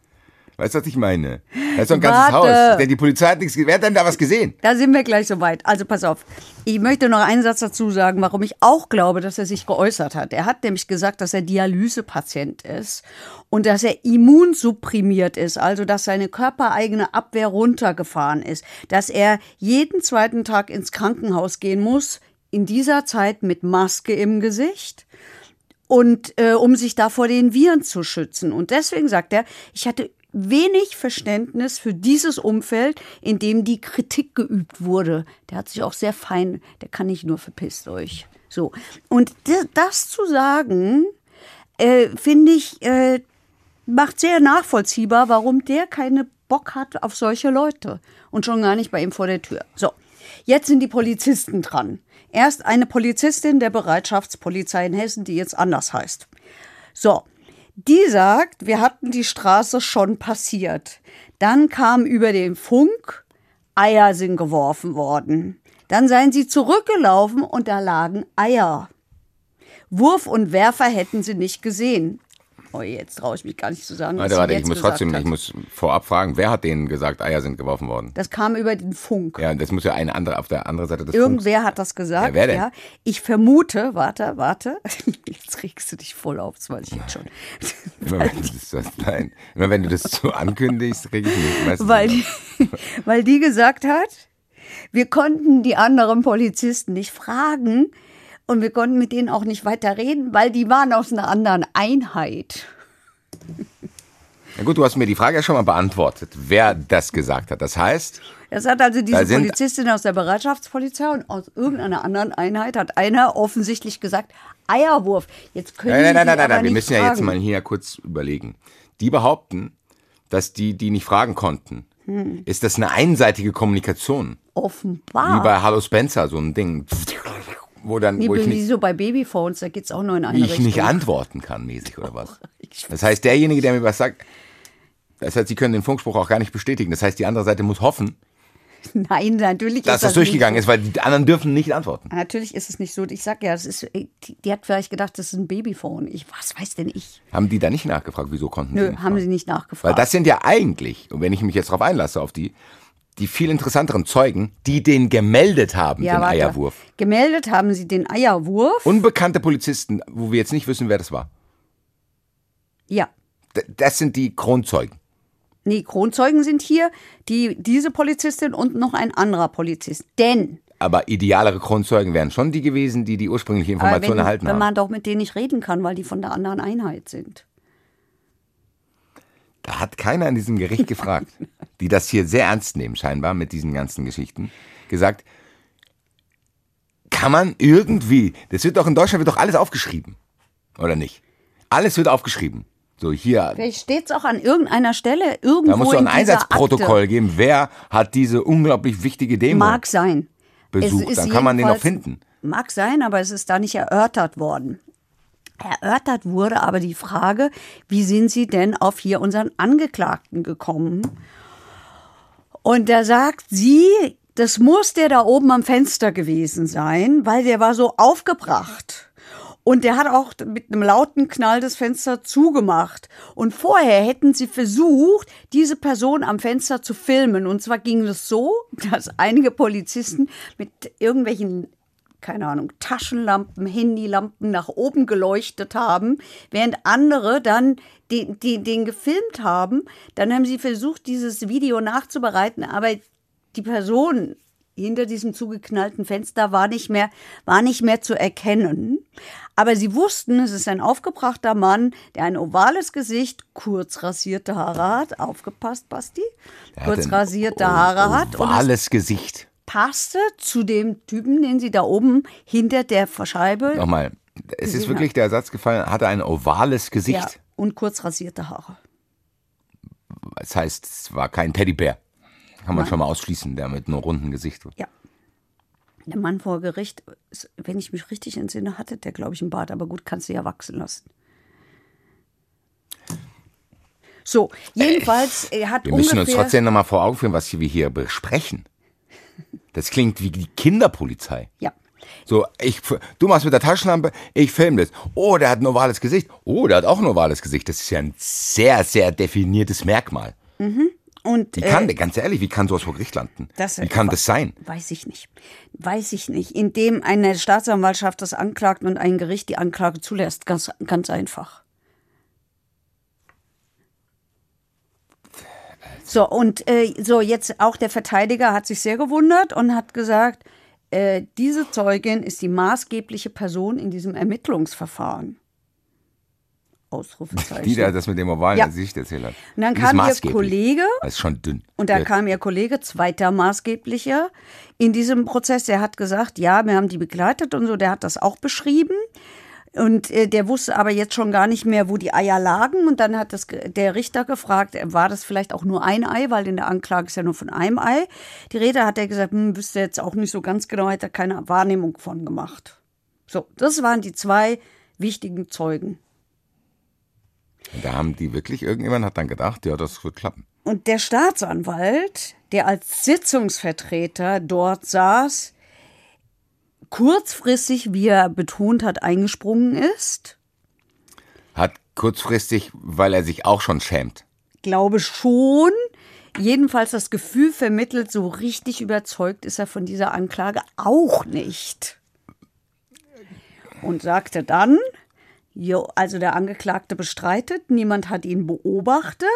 Weißt du, was ich meine? Das ist doch ein ganzes Warte. Haus. Denn die Polizei hat nichts. ge- Wer hat denn da was gesehen? Da sind wir gleich soweit. Also pass auf. Ich möchte noch einen Satz dazu sagen, warum ich auch glaube, dass er sich geäußert hat. Er hat nämlich gesagt, dass er Dialysepatient ist und dass er immunsupprimiert ist, also dass seine körpereigene Abwehr runtergefahren ist, dass er jeden zweiten Tag ins Krankenhaus gehen muss, in dieser Zeit mit Maske im Gesicht und äh, um sich da vor den Viren zu schützen. Und deswegen sagt er, ich hatte wenig Verständnis für dieses Umfeld, in dem die Kritik geübt wurde. Der hat sich auch sehr fein, der kann nicht nur verpisst euch. So. Und das zu sagen, äh, finde ich, äh, macht sehr nachvollziehbar, warum der keine Bock hat auf solche Leute und schon gar nicht bei ihm vor der Tür. So, jetzt sind die Polizisten dran. Erst eine Polizistin der Bereitschaftspolizei in Hessen, die jetzt anders heißt. So, die sagt, wir hatten die Straße schon passiert. Dann kam über den Funk, Eier sind geworfen worden. Dann seien sie zurückgelaufen und da lagen Eier. Wurf und Werfer hätten sie nicht gesehen. Oh, jetzt traue ich mich gar nicht zu sagen. Warte, warte, ich muss trotzdem, hat. ich muss vorab fragen, wer hat denen gesagt, Eier sind geworfen worden? Das kam über den Funk. Ja, das muss ja eine andere auf der anderen Seite des Funks. Irgendwer hat das gesagt. Ja, wer denn? Ja. Ich vermute, warte, warte. Jetzt regst du dich voll auf, das weiß ich jetzt schon. Immer wenn du das, nein, immer wenn du das so ankündigst, kriege ich. Weißt du, weil, die, weil die gesagt hat, wir konnten die anderen Polizisten nicht fragen und wir konnten mit denen auch nicht weiter reden, weil die waren aus einer anderen Einheit. Na gut, du hast mir die Frage ja schon mal beantwortet, wer das gesagt hat. Das heißt, Das hat also diese Polizistin aus der Bereitschaftspolizei und aus irgendeiner anderen Einheit hat einer offensichtlich gesagt, Eierwurf. Jetzt können nein, nein, nein, nein, nein, nein, wir müssen ja jetzt fragen. mal hier kurz überlegen. Die behaupten, dass die, die nicht fragen konnten, Hm. ist das eine einseitige Kommunikation. Offenbar. Wie bei Hallo Spencer, so ein Ding, wo dann, Nee, wo ich wie nicht, so bei Babyphones, da geht's auch nur in eine ich Richtung. nicht antworten kann, mäßig oder was. Das heißt, derjenige, der mir was sagt, das heißt, sie können den Funkspruch auch gar nicht bestätigen. Das heißt, die andere Seite muss hoffen, Nein, natürlich dass ist das das durchgegangen nicht ist, weil die anderen dürfen nicht antworten. so. Natürlich ist es nicht so. Ich sag ja, es ist, die, die hat vielleicht gedacht, das ist ein Babyphone. Ich, was weiß denn ich? Haben die da nicht nachgefragt, wieso konnten sie Nö, haben fragen? sie nicht nachgefragt. Weil das sind ja eigentlich, und wenn ich mich jetzt darauf einlasse, auf die, die viel interessanteren Zeugen, die den gemeldet haben, ja, den warte. Eierwurf. Gemeldet haben sie den Eierwurf. Unbekannte Polizisten, wo wir jetzt nicht wissen, wer das war. ja. D das sind die Kronzeugen. Nee, Kronzeugen sind hier die, diese Polizistin und noch ein anderer Polizist. Denn Aber idealere Kronzeugen wären schon die gewesen, die die ursprüngliche Information wenn, erhalten wenn haben. man doch mit denen nicht reden kann, weil die von der anderen Einheit sind. Da hat keiner in diesem Gericht gefragt, die das hier sehr ernst nehmen, scheinbar, mit diesen ganzen Geschichten, gesagt, kann man irgendwie, das wird doch in Deutschland wird doch alles aufgeschrieben, oder nicht? Alles wird aufgeschrieben. So hier, Vielleicht steht es auch an irgendeiner Stelle irgendwo da muss doch in ein Einsatzprotokoll Akte. geben, wer hat diese unglaublich wichtige Demo Mag sein. besucht, dann kann man den noch finden. Mag sein, aber es ist da nicht erörtert worden. Erörtert wurde aber die Frage, wie sind Sie denn auf hier unseren Angeklagten gekommen? Und da sagt sie, das muss der da oben am Fenster gewesen sein, weil der war so aufgebracht. Und der hat auch mit einem lauten Knall das Fenster zugemacht. Und vorher hätten sie versucht, diese Person am Fenster zu filmen. Und zwar ging es so, dass einige Polizisten mit irgendwelchen, keine Ahnung, Taschenlampen, Handylampen nach oben geleuchtet haben, während andere dann den, den, den gefilmt haben. Dann haben sie versucht, dieses Video nachzubereiten, aber die Person hinter diesem zugeknallten Fenster war nicht mehr, war nicht mehr zu erkennen. Aber sie wussten, es ist ein aufgebrachter Mann, der ein ovales Gesicht, kurz rasierte Haare hat. Aufgepasst, Basti. Kurz rasierte Haare hat. Ovales Gesicht. Passte zu dem Typen, den sie da oben hinter der Scheibe. Nochmal, es ist wirklich der Satz gefallen, hatte ein ovales Ja, Gesicht. und kurz rasierte Haare. Das heißt, es war kein Teddybär. Kann man schon mal ausschließen, der mit einem runden Gesicht. Ja. Der Mann vor Gericht, wenn ich mich richtig entsinne, hatte der, glaube ich, einen Bart, aber gut, kannst du ja wachsen lassen. So, jedenfalls, er hat Wir müssen uns trotzdem nochmal vor Augen führen, was wir hier besprechen. Das klingt wie die Kinderpolizei. Ja, So, ich, du machst mit der Taschenlampe, ich filme das. Oh, der hat ein ovales Gesicht. Oh, der hat auch ein ovales Gesicht. Das ist ja ein sehr, sehr definiertes Merkmal. und Wie kann äh, der, ganz ehrlich, wie kann sowas vor Gericht landen? Das- wie kann das sein? Weiß ich nicht. Weiß ich nicht. Indem eine Staatsanwaltschaft das anklagt und ein Gericht die Anklage zulässt. Ganz, ganz einfach. So, und äh, so jetzt auch der Verteidiger hat sich sehr gewundert und hat gesagt, äh, diese Zeugin ist die maßgebliche Person in diesem Ermittlungsverfahren. Ausrufezeichen. Die, der das mit dem ovalen Ja. Gesicht erzählt hat. Und dann kam ihr. Kollege Das ist schon dünn. und da Der- kam ihr Kollege, zweiter Maßgeblicher, in diesem Prozess, der hat gesagt, ja, wir haben die begleitet und so, der hat das auch beschrieben. Und äh, der wusste aber jetzt schon gar nicht mehr, wo die Eier lagen. Und dann hat das, der Richter gefragt, äh, war das vielleicht auch nur ein Ei, weil in der Anklage ist ja nur von einem Ei. Die Rede hat er gesagt, hm, wüsste jetzt auch nicht so ganz genau, hätte er keine Wahrnehmung von gemacht. So, das waren die zwei wichtigen Zeugen. Da haben die wirklich, irgendjemand hat dann gedacht, ja, das wird klappen. Und der Staatsanwalt, der als Sitzungsvertreter dort saß, kurzfristig, wie er betont hat, eingesprungen ist. Hat kurzfristig, weil er sich auch schon schämt. Glaube schon. Jedenfalls das Gefühl vermittelt, so richtig überzeugt ist er von dieser Anklage auch nicht. Und sagte dann, Jo, also der Angeklagte bestreitet, niemand hat ihn beobachtet.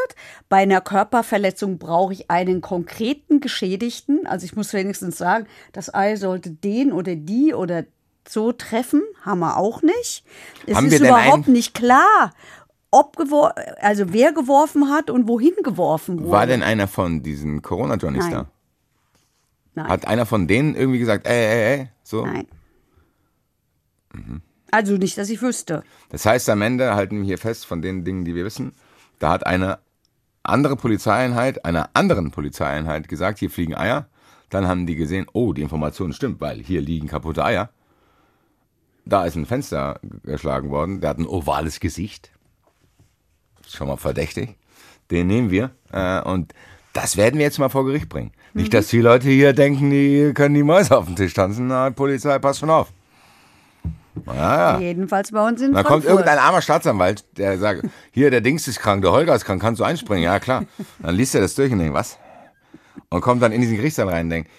Bei einer Körperverletzung brauche ich einen konkreten Geschädigten. Also ich muss wenigstens sagen, das Ei sollte den oder die oder so treffen, haben wir auch nicht. Es Haben ist überhaupt nicht klar, ob also wer geworfen hat und wohin geworfen wurde. War denn einer von diesen Corona-Johnnies Nein. da? Nein. Hat einer von denen irgendwie gesagt, ey, ey, ey, so? Nein. Mhm. Also nicht, dass ich wüsste. Das heißt, am Ende halten wir hier fest von den Dingen, die wir wissen. Da hat eine andere Polizeieinheit einer anderen Polizeieinheit gesagt, hier fliegen Eier. Dann haben die gesehen, oh, die Information stimmt, weil hier liegen kaputte Eier. Da ist ein Fenster geschlagen worden, der hat ein ovales Gesicht. Schon mal verdächtig. Den nehmen wir äh, und das werden wir jetzt mal vor Gericht bringen. Nicht, dass die Leute hier denken, die können die Mäuse auf den Tisch tanzen. Na, Polizei, passt schon auf. Ja, ja. Jedenfalls bei uns in Da Frankfurt. kommt irgendein armer Staatsanwalt, der sagt, hier, der Dings ist krank, der Holger ist krank, kannst du einspringen? Ja, klar. Dann liest er das durch und denkt, was? Und kommt dann in diesen Gerichtssaal rein und denkt,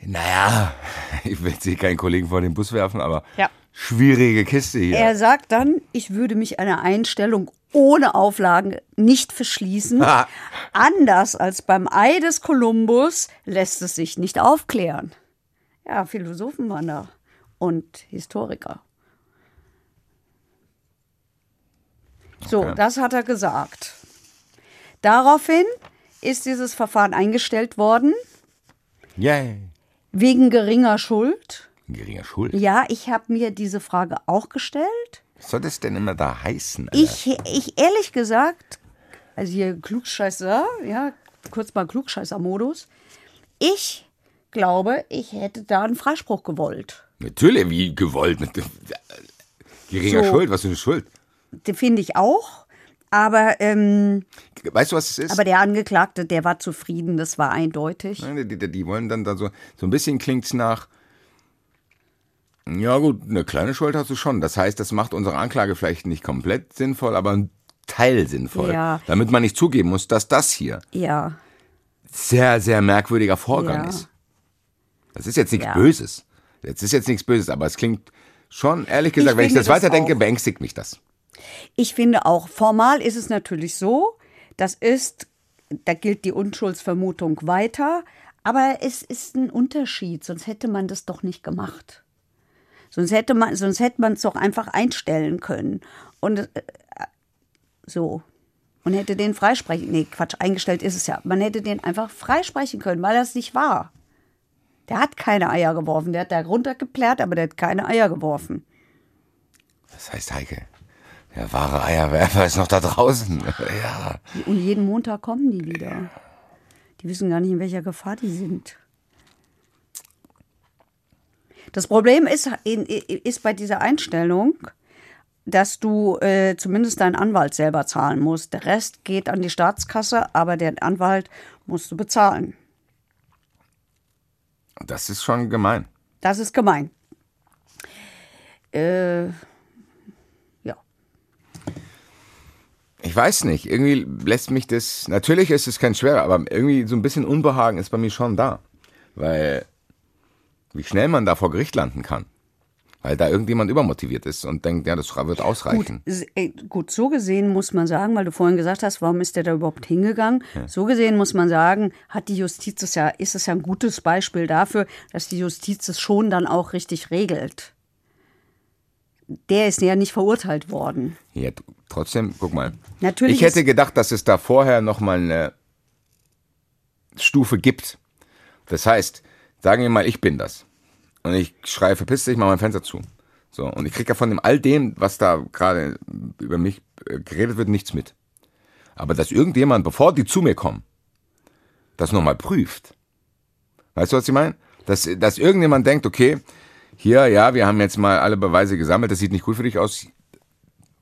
naja, ich will jetzt hier keinen Kollegen vor den Bus werfen, aber Ja. schwierige Kiste hier. Er sagt dann, ich würde mich einer Einstellung ohne Auflagen nicht verschließen. Ha. Anders als beim Ei des Kolumbus lässt es sich nicht aufklären. Ja, Philosophen waren da und Historiker. So, Okay. das hat er gesagt. Daraufhin ist dieses Verfahren eingestellt worden Yay. wegen geringer Schuld. Geringer Schuld. Ja, ich habe mir diese Frage auch gestellt. Was soll das denn immer da heißen? Alter? Ich, ich ehrlich gesagt, also hier Klugscheißer, ja, kurz mal Klugscheißer-Modus. Ich glaube, ich hätte da einen Freispruch gewollt. Natürlich, wie gewollt. Mit, geringer So. Schuld, was für eine Schuld? Den finde ich auch. Aber, ähm, Weißt du, was es ist? aber der Angeklagte, der war zufrieden, das war eindeutig. Nein, Die, die, die wollen dann da so, so ein bisschen klingt's nach. Ja gut, eine kleine Schuld hast du schon. Das heißt, das macht unsere Anklage vielleicht nicht komplett sinnvoll, aber ein Teil sinnvoll. Ja. Damit man nicht zugeben muss, dass das hier Ja, sehr, sehr merkwürdiger Vorgang Ja. ist. Das ist jetzt nichts. Böses. Das ist jetzt nichts Böses, aber es klingt schon, ehrlich gesagt, wenn ich das das weiterdenke, auch. beängstigt mich das. ich finde auch, formal ist es natürlich so, das ist, da gilt die Unschuldsvermutung weiter, aber es ist ein Unterschied, sonst hätte man das doch nicht gemacht. Sonst hätte man, sonst hätte man es doch einfach einstellen können. Und äh, so. Und hätte den freisprechen. Nee, Quatsch, eingestellt ist es ja. Man hätte den einfach freisprechen können, weil das nicht war. Der hat keine Eier geworfen. Der hat da runtergeplärt, aber der hat keine Eier geworfen. Das heißt, Heike, der wahre Eierwerfer ist noch da draußen. ja. Und jeden Montag kommen die wieder. Die wissen gar nicht, in welcher Gefahr die sind. Das Problem ist, ist bei dieser Einstellung, dass du äh, zumindest deinen Anwalt selber zahlen musst. Der Rest geht an die Staatskasse, aber den Anwalt musst du bezahlen. Das ist schon gemein. Das ist gemein. Äh, ja. Ich weiß nicht, irgendwie lässt mich das, natürlich ist es kein schwerer, aber irgendwie so ein bisschen Unbehagen ist bei mir schon da. Weil, wie schnell man da vor Gericht landen kann. Weil da irgendjemand übermotiviert ist und denkt, ja, das wird Gut, ausreichen. s- äh, gut, so gesehen muss man sagen, weil du vorhin gesagt hast, warum ist der da überhaupt hingegangen? So gesehen muss man sagen, hat die Justiz es ja, ist es ja ein gutes Beispiel dafür, dass die Justiz es schon dann auch richtig regelt. Der ist ja nicht verurteilt worden. Ja, trotzdem, guck mal. Natürlich ich hätte gedacht, dass es da vorher nochmal eine Stufe gibt. Das heißt, sagen wir mal, ich bin das. Und ich schreie, verpiss dich, mach mein Fenster zu. So, und ich kriege ja von dem all dem, was da gerade über mich äh, geredet wird, nichts mit. Aber dass irgendjemand, bevor die zu mir kommen, das nochmal prüft. Weißt du, was ich meine? Dass, dass irgendjemand denkt, okay, hier, ja, wir haben jetzt mal alle Beweise gesammelt, das sieht nicht gut für dich aus.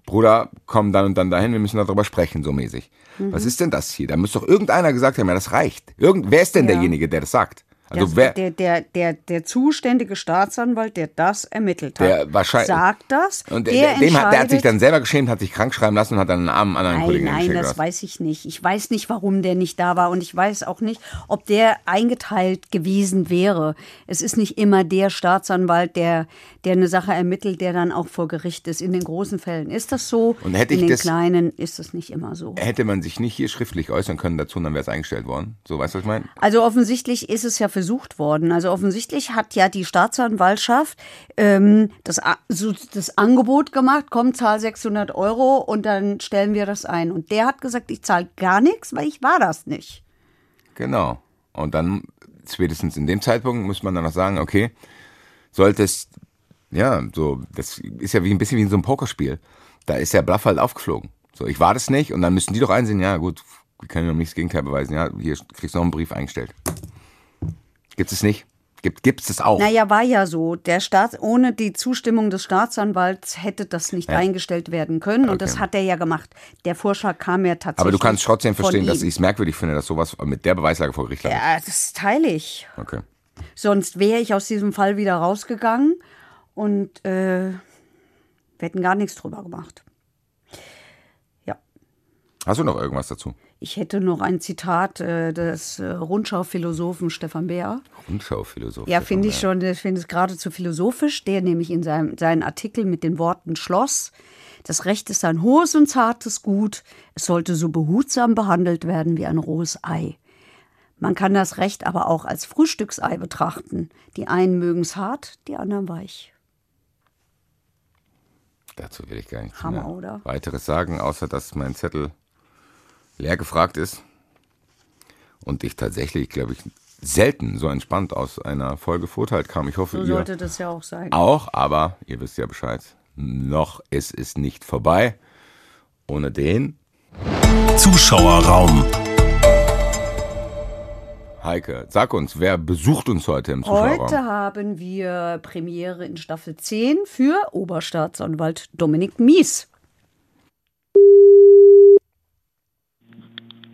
Bruder, komm dann und dann dahin, wir müssen darüber sprechen, so mäßig. Was ist denn das hier? Da muss doch irgendeiner gesagt haben, ja, das reicht. Irgend, wer ist denn Ja. derjenige, der das sagt? Also Das- wer, der, der, der, der zuständige Staatsanwalt, der das ermittelt hat, Der wahrscheinlich- sagt das. und der, dem hat, der hat sich dann selber geschämt, hat sich krank schreiben lassen und hat dann einen armen anderen Nein, Kollegen nein, geschickt. das weiß ich nicht. Ich weiß nicht, warum der nicht da war und ich weiß auch nicht, ob der eingeteilt gewesen wäre. Es ist nicht immer der Staatsanwalt, der, der eine Sache ermittelt, der dann auch vor Gericht ist. In den großen Fällen ist das so. Und hätte In ich den das- kleinen ist das nicht immer so. Hätte man sich nicht hier schriftlich äußern können dazu, dann wäre es eingestellt worden. So, weißt du, was ich meine? Also offensichtlich ist es ja versucht worden. Also offensichtlich hat ja die Staatsanwaltschaft ähm, das, so das Angebot gemacht, komm, zahl 600 Euro und dann stellen wir das ein. Und der hat gesagt, ich zahle gar nichts, weil ich war das nicht. Genau. Und dann, spätestens in dem Zeitpunkt, muss man dann noch sagen, okay, sollte es, ja, so, das ist ja wie ein bisschen wie in so einem Pokerspiel. Da ist der Bluff halt aufgeflogen. So, ich war das nicht und dann müssen die doch einsehen, ja gut, wir können ja nicht das Gegenteil beweisen, ja, hier kriegst du noch einen Brief eingestellt. Gibt es nicht? Gibt es auch? Naja, war ja so. Der Staat, ohne die Zustimmung des Staatsanwalts hätte das nicht Ja. eingestellt werden können. Und das Okay. hat er ja gemacht. Der Vorschlag kam ja tatsächlich. Aber du kannst trotzdem verstehen, dass ich es merkwürdig finde, dass sowas mit der Beweislage vor Gericht landet. Ja, das teile ich. Okay. Sonst wäre ich aus diesem Fall wieder rausgegangen und äh, wir hätten gar nichts drüber gemacht. Ja, Hast du noch irgendwas dazu? Ich hätte noch ein Zitat äh, des äh, Rundschau-Philosophen Stefan Beer. Rundschau-Philosoph. Ja, finde ich schon, ich finde es geradezu philosophisch, der nämlich in seinem seinen Artikel mit den Worten schloss, das Recht ist ein hohes und zartes Gut, es sollte so behutsam behandelt werden wie ein rohes Ei. Man kann das Recht aber auch als Frühstücksei betrachten. Die einen mögen es hart, die anderen weich. Dazu will ich gar nichts Hammer, mehr oder? weiteres sagen, außer dass mein Zettel leer gefragt ist und ich tatsächlich, glaube ich, selten so entspannt aus einer Folge verurteilt kam. Ich hoffe, So ihr sollte das ja auch sein. auch, aber ihr wisst ja Bescheid. Noch ist es nicht vorbei. Ohne den, Zuschauerraum. Heike, sag uns, wer besucht uns heute im Zuschauerraum? Heute haben wir Premiere in Staffel 10 für Oberstaatsanwalt Dominik Mies.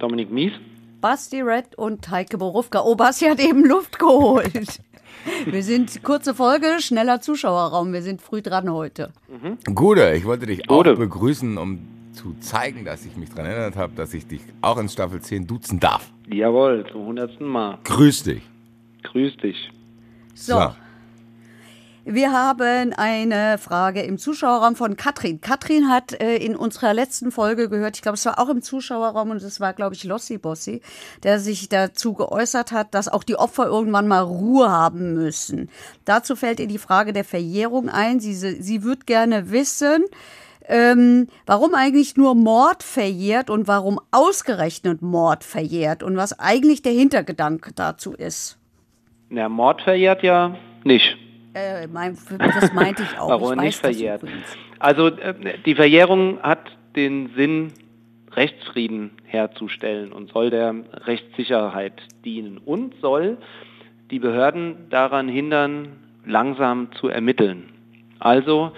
Dominik Mies. Basti Red und Heike Borufka. Oh, Basti hat eben Luft geholt. Wir sind kurze Folge, schneller Zuschauerraum. Wir sind früh dran heute. Gude, ich wollte dich Gude. auch begrüßen, um zu zeigen, dass ich mich daran erinnert habe, dass ich dich auch in Staffel 10 duzen darf. Jawohl, zum hundertsten Mal. Grüß dich. Grüß dich. So, wir haben eine Frage im Zuschauerraum von Katrin. Katrin hat äh, in unserer letzten Folge gehört, ich glaube, es war auch im Zuschauerraum und es war, glaube ich, Lossi Bossi, der sich dazu geäußert hat, dass auch die Opfer irgendwann mal Ruhe haben müssen. Dazu fällt ihr die Frage der Verjährung ein. Sie, sie wird gerne wissen, ähm, warum eigentlich nur Mord verjährt und warum ausgerechnet Mord verjährt und was eigentlich der Hintergedanke dazu ist. Der Mord verjährt ja nicht. Äh, mein, das meinte ich auch. Warum ich nicht verjährt. Also äh, die Verjährung hat den Sinn, Rechtsfrieden herzustellen und soll der Rechtssicherheit dienen und soll die Behörden daran hindern, langsam zu ermitteln. Also,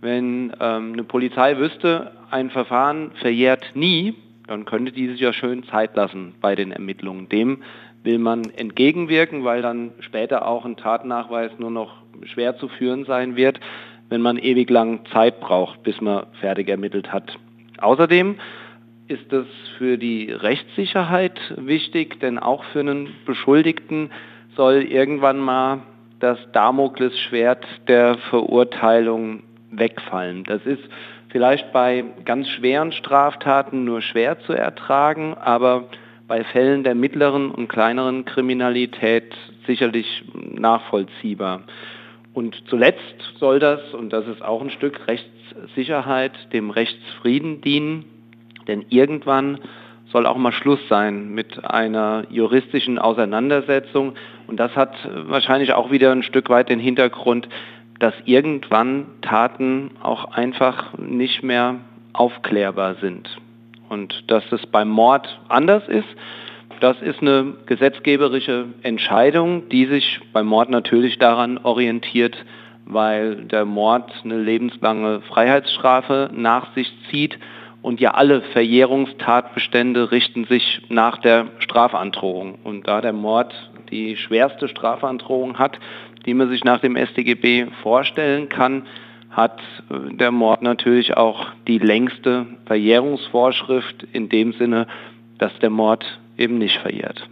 wenn ähm, eine Polizei wüsste, ein Verfahren verjährt nie, dann könnte die sich ja schön Zeit lassen bei den Ermittlungen. Dem will man entgegenwirken, weil dann später auch ein Tatnachweis nur noch schwer zu führen sein wird, wenn man ewig lang Zeit braucht, bis man fertig ermittelt hat. Außerdem ist es für die Rechtssicherheit wichtig, denn auch für einen Beschuldigten soll irgendwann mal das Damoklesschwert der Verurteilung wegfallen. Das ist vielleicht bei ganz schweren Straftaten nur schwer zu ertragen, aber bei Fällen der mittleren und kleineren Kriminalität sicherlich nachvollziehbar. Und zuletzt soll das, und das ist auch ein Stück Rechtssicherheit, dem Rechtsfrieden dienen, denn irgendwann soll auch mal Schluss sein mit einer juristischen Auseinandersetzung. Und das hat wahrscheinlich auch wieder ein Stück weit den Hintergrund, dass irgendwann Taten auch einfach nicht mehr aufklärbar sind. Und dass es beim Mord anders ist, das ist eine gesetzgeberische Entscheidung, die sich beim Mord natürlich daran orientiert, weil der Mord eine lebenslange Freiheitsstrafe nach sich zieht Und ja, alle Verjährungstatbestände richten sich nach der Strafandrohung. Und da der Mord die schwerste Strafandrohung hat, die man sich nach dem StGB vorstellen kann, hat äh, der Mord natürlich auch die längste Verjährungsvorschrift in dem Sinne, dass der Mord eben nicht verjährt.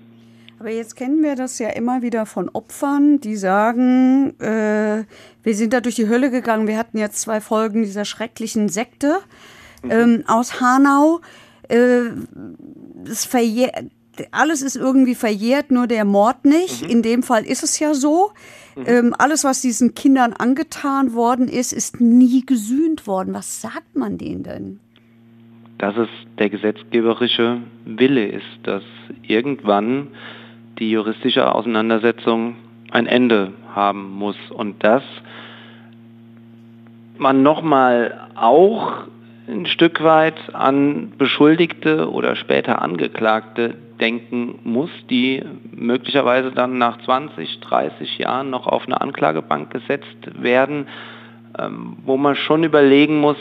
Aber jetzt kennen wir das ja immer wieder von Opfern, die sagen, äh, wir sind da durch die Hölle gegangen. Wir hatten jetzt zwei Folgen dieser schrecklichen Sekte mhm. ähm, aus Hanau. Äh, das alles ist irgendwie verjährt, nur der Mord nicht. Mhm. In dem Fall ist es ja so. Mhm. Ähm, alles, was diesen Kindern angetan worden ist, ist nie gesühnt worden. Was sagt man denen denn? Dass es der gesetzgeberische Wille ist, dass irgendwann die juristische Auseinandersetzung ein Ende haben muss. Und dass man nochmal auch ein Stück weit an Beschuldigte oder später Angeklagte denken muss, die möglicherweise dann nach 20, 30 Jahren noch auf eine Anklagebank gesetzt werden, ähm, wo man schon überlegen muss,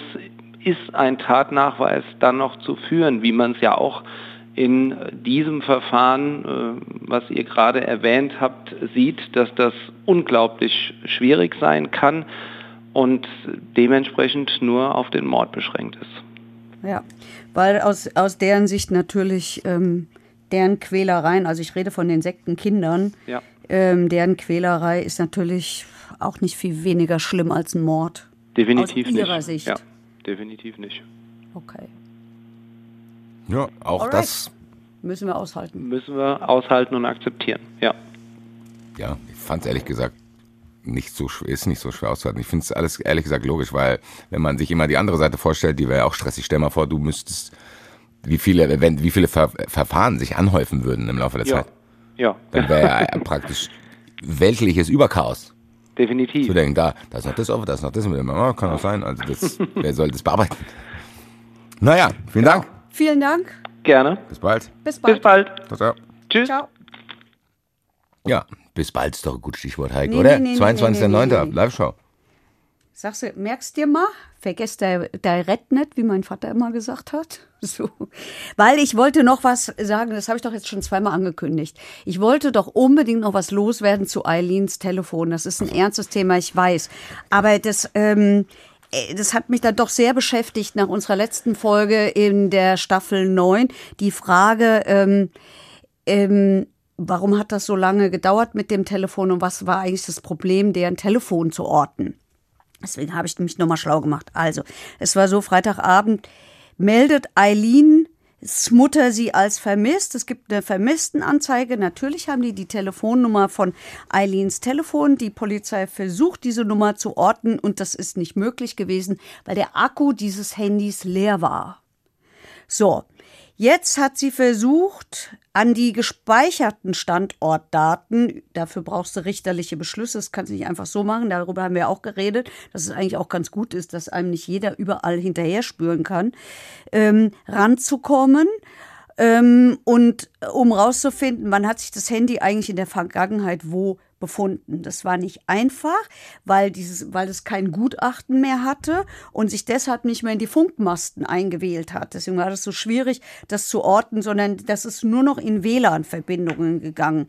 ist ein Tatnachweis dann noch zu führen, wie man es ja auch in diesem Verfahren, äh, was ihr gerade erwähnt habt, sieht, dass das unglaublich schwierig sein kann und dementsprechend nur auf den Mord beschränkt ist. Ja, weil aus, aus deren Sicht natürlich ähm, deren Quälereien, also ich rede von den Sektenkindern, ja. ähm, deren Quälerei ist natürlich auch nicht viel weniger schlimm als ein Mord. Definitiv aus ihrer nicht. Sicht. Ja, definitiv nicht. Okay. Ja, auch Alright. das müssen wir aushalten. Müssen wir aushalten und akzeptieren, ja. Ja, ich fand es ehrlich gesagt nicht so ist nicht so schwer auszuhalten. Ich finde es alles ehrlich gesagt logisch, weil wenn man sich immer die andere Seite vorstellt, die wäre ja auch stressig. Stell mal vor, du müsstest wie viele wenn, wie viele Ver Verfahren sich anhäufen würden im Laufe der ja. Zeit. Ja. Dann wäre ja praktisch weltliches Überchaos. Definitiv. Zu denken, da, da ist noch das offen, da ist noch das mit dem, oh, kann auch sein. Also das, wer soll das bearbeiten? Naja, vielen Dank. Vielen Dank. Gerne. Bis bald. Bis bald. Bis bald. Ciao, ciao. Tschüss. Ciao. Ja, bis bald ist doch ein gutes Stichwort, Heike, nee, oder? Nee, nee, 22.09. Nee, nee, Live-Show. Sagst du, merkst dir mal, vergesst der, der Rett nicht, wie mein Vater immer gesagt hat. So. Weil ich wollte noch was sagen, das habe ich doch jetzt schon zweimal angekündigt. Ich wollte doch unbedingt noch was loswerden zu Eileens Telefon. Das ist ein ernstes Thema, ich weiß. Aber das, ähm, äh, das hat mich dann doch sehr beschäftigt nach unserer letzten Folge in der Staffel 9. Die Frage, ähm, ähm, warum hat das so lange gedauert mit dem Telefon und was war eigentlich das Problem, deren Telefon zu orten? Deswegen habe ich mich nochmal schlau gemacht. Also, es war so, Freitagabend meldet Eileen Mutter sie als vermisst. Es gibt eine Vermisstenanzeige. Natürlich haben die die Telefonnummer von Eileens Telefon. Die Polizei versucht, diese Nummer zu orten und das ist nicht möglich gewesen, weil der Akku dieses Handys leer war. So, Jetzt hat sie versucht, an die gespeicherten Standortdaten, dafür brauchst du richterliche Beschlüsse, das kannst du nicht einfach so machen, darüber haben wir auch geredet, dass es eigentlich auch ganz gut ist, dass einem nicht jeder überall hinterher spüren kann, ähm, ranzukommen. Ähm, und um rauszufinden, wann hat sich das Handy eigentlich in der Vergangenheit wo befunden. Das war nicht einfach, weil dieses, weil es kein Gutachten mehr hatte und sich deshalb nicht mehr in die Funkmasten eingewählt hat. Deswegen war das so schwierig, das zu orten, sondern das ist nur noch in WLAN-Verbindungen gegangen.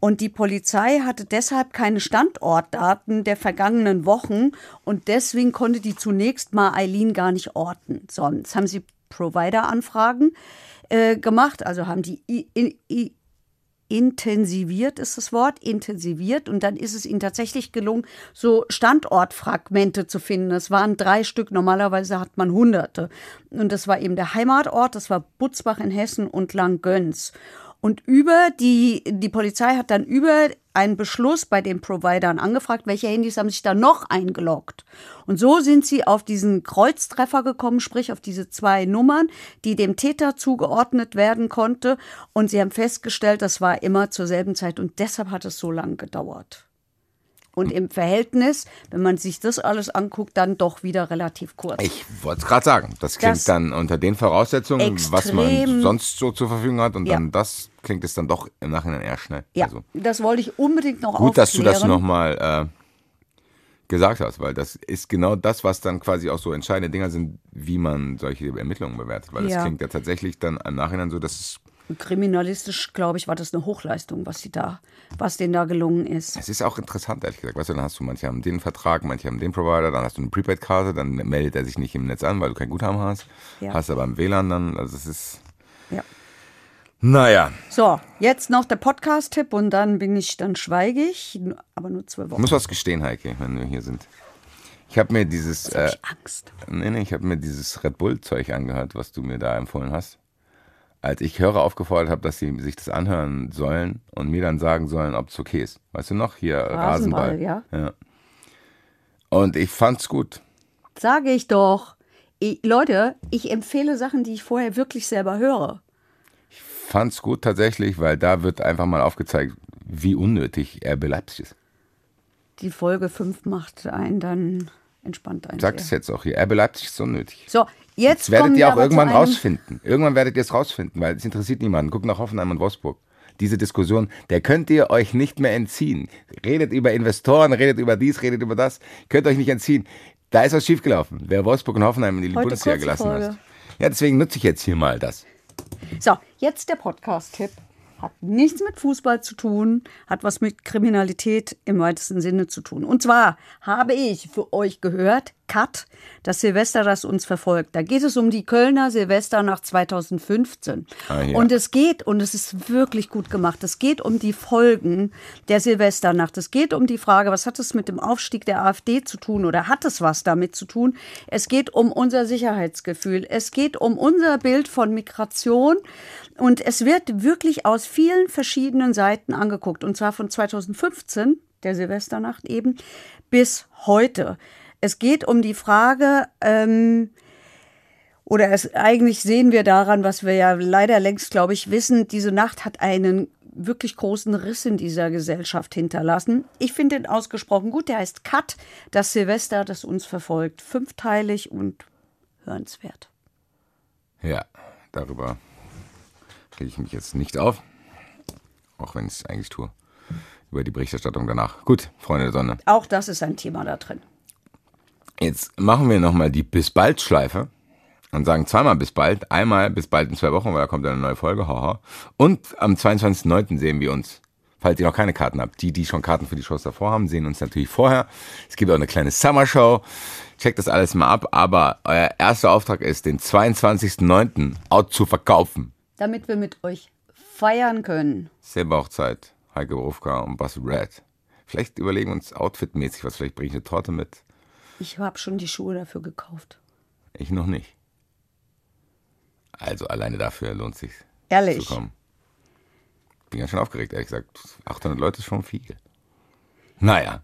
Und die Polizei hatte deshalb keine Standortdaten der vergangenen Wochen und deswegen konnte die zunächst mal Eileen gar nicht orten. Sonst haben sie Provider-Anfragen äh, gemacht, also haben die I, I, intensiviert ist das Wort, intensiviert. Und dann ist es ihnen tatsächlich gelungen, so Standortfragmente zu finden. Das waren drei Stück. Normalerweise hat man hunderte. Und das war eben der Heimatort, das war Butzbach in Hessen und Langgöns. Und über die, die Polizei hat dann über einen Beschluss bei den Providern angefragt, welche Handys haben sich da noch eingeloggt. Und so sind sie auf diesen Kreuztreffer gekommen, sprich auf diese zwei Nummern, die dem Täter zugeordnet werden konnte. Und sie haben festgestellt, das war immer zur selben Zeit und deshalb hat es so lange gedauert und im Verhältnis, wenn man sich das alles anguckt, dann doch wieder relativ kurz. Ich wollte es gerade sagen. Das klingt das dann unter den Voraussetzungen, was man sonst so zur Verfügung hat und ja. dann das klingt es dann doch im Nachhinein eher schnell. Ja, also. das wollte ich unbedingt noch Gut, aufklären. dass du das nochmal äh, gesagt hast, weil das ist genau das, was dann quasi auch so entscheidende Dinger sind, wie man solche Ermittlungen bewertet. Weil das Ja. klingt ja tatsächlich dann im Nachhinein so, dass es, Kriminalistisch, glaube ich, war das eine Hochleistung, was sie da, was denen da gelungen ist. es ist auch interessant, ehrlich gesagt. Weißt du, dann hast du, manche haben den Vertrag, manche haben den Provider, dann hast du eine Prepaid-Karte, dann meldet er sich nicht im Netz an, weil du kein Guthaben hast. Ja. Hast aber im WLAN dann, also es ist, Ja. naja, So, jetzt noch der Podcast-Tipp und dann bin ich, dann schweige ich, aber nur zwei ich Wochen. muss was gestehen, Heike, wenn wir hier sind. Ich habe mir dieses, Jetzt hab äh, ich Angst. Nee, nee, ich habe mir dieses Red Bull-Zeug angehört, was du mir da empfohlen hast. Als ich Hörer aufgefordert habe, dass sie sich das anhören sollen und mir dann sagen sollen, ob es okay ist. Weißt du noch? Hier Rasenball, Rasenball. ja. ja. Und ich fand's gut. Sage ich doch. Ich, Leute, ich empfehle Sachen, die ich vorher wirklich selber höre. Fand's gut tatsächlich, weil da wird einfach mal aufgezeigt, wie unnötig RB Leipzig ist. Die Folge 5 macht einen dann entspannt ein. Ich sag es jetzt auch hier. RB Leipzig ist unnötig. So, jetzt Das werdet ihr auch irgendwann rausfinden. Irgendwann werdet ihr es rausfinden, weil es interessiert niemanden. Guckt nach Hoffenheim und Wolfsburg. Diese Diskussion, der könnt ihr euch nicht mehr entziehen. Redet über Investoren, redet über dies, redet über das. Könnt euch nicht entziehen. Da ist was schiefgelaufen, wer Wolfsburg und Hoffenheim in die Heute Bundesliga gelassen hat. Ja, deswegen nutze ich jetzt hier mal das. So, jetzt der Podcast-Tipp. Hat nichts mit Fußball zu tun, hat was mit Kriminalität im weitesten Sinne zu tun. Und zwar habe ich für euch gehört, Cut, das Silvester, das uns verfolgt. Da geht es um die Kölner Silvester nach 2015. Ah, ja. Und es geht, und es ist wirklich gut gemacht, es geht um die Folgen der Silvesternacht. Es geht um die Frage, was hat es mit dem Aufstieg der AfD zu tun oder hat es was damit zu tun? Es geht um unser Sicherheitsgefühl. Es geht um unser Bild von Migration. Und es wird wirklich aus vielen verschiedenen Seiten angeguckt. Und zwar von 2015, der Silvesternacht eben, bis heute. Es geht um die Frage, ähm, oder es eigentlich sehen wir daran, was wir ja leider längst, glaube ich, wissen, diese Nacht hat einen wirklich großen Riss in dieser Gesellschaft hinterlassen. Ich finde ihn ausgesprochen gut. Der heißt Cut, das Silvester, das uns verfolgt. Fünfteilig und hörenswert. Ja, darüber rege ich mich jetzt nicht auf. Auch wenn ich es eigentlich tue. Über die Berichterstattung danach. Gut, Freunde der Sonne. Auch das ist ein Thema da drin. Jetzt machen wir nochmal die Bis bald Schleife und sagen zweimal bis bald. Einmal bis bald in zwei Wochen, weil da kommt eine neue Folge. Haha. Und am 22.09. sehen wir uns. Falls ihr noch keine Karten habt. Die, die schon Karten für die Shows davor haben, sehen uns natürlich vorher. Es gibt auch eine kleine Summer Show. Checkt das alles mal ab. Aber euer erster Auftrag ist, den 22.09. out zu verkaufen. Damit wir mit euch feiern können. Selber auch Zeit. Heike Berufka und Bas Red. Vielleicht überlegen wir uns outfitmäßig was. Vielleicht bringe ich eine Torte mit. Ich habe schon die Schuhe dafür gekauft. Ich noch nicht. Also alleine dafür lohnt sich Ehrlich. zu kommen. Bin ganz schön aufgeregt, ehrlich gesagt. 800 Leute ist schon viel. Naja.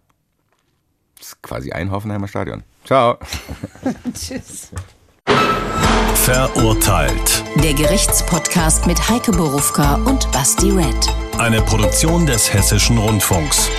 Das ist quasi ein Hoffenheimer Stadion. Ciao. Tschüss. Verurteilt. Der Gerichtspodcast mit Heike Borufka und Basti Red. Eine Produktion des Hessischen Rundfunks.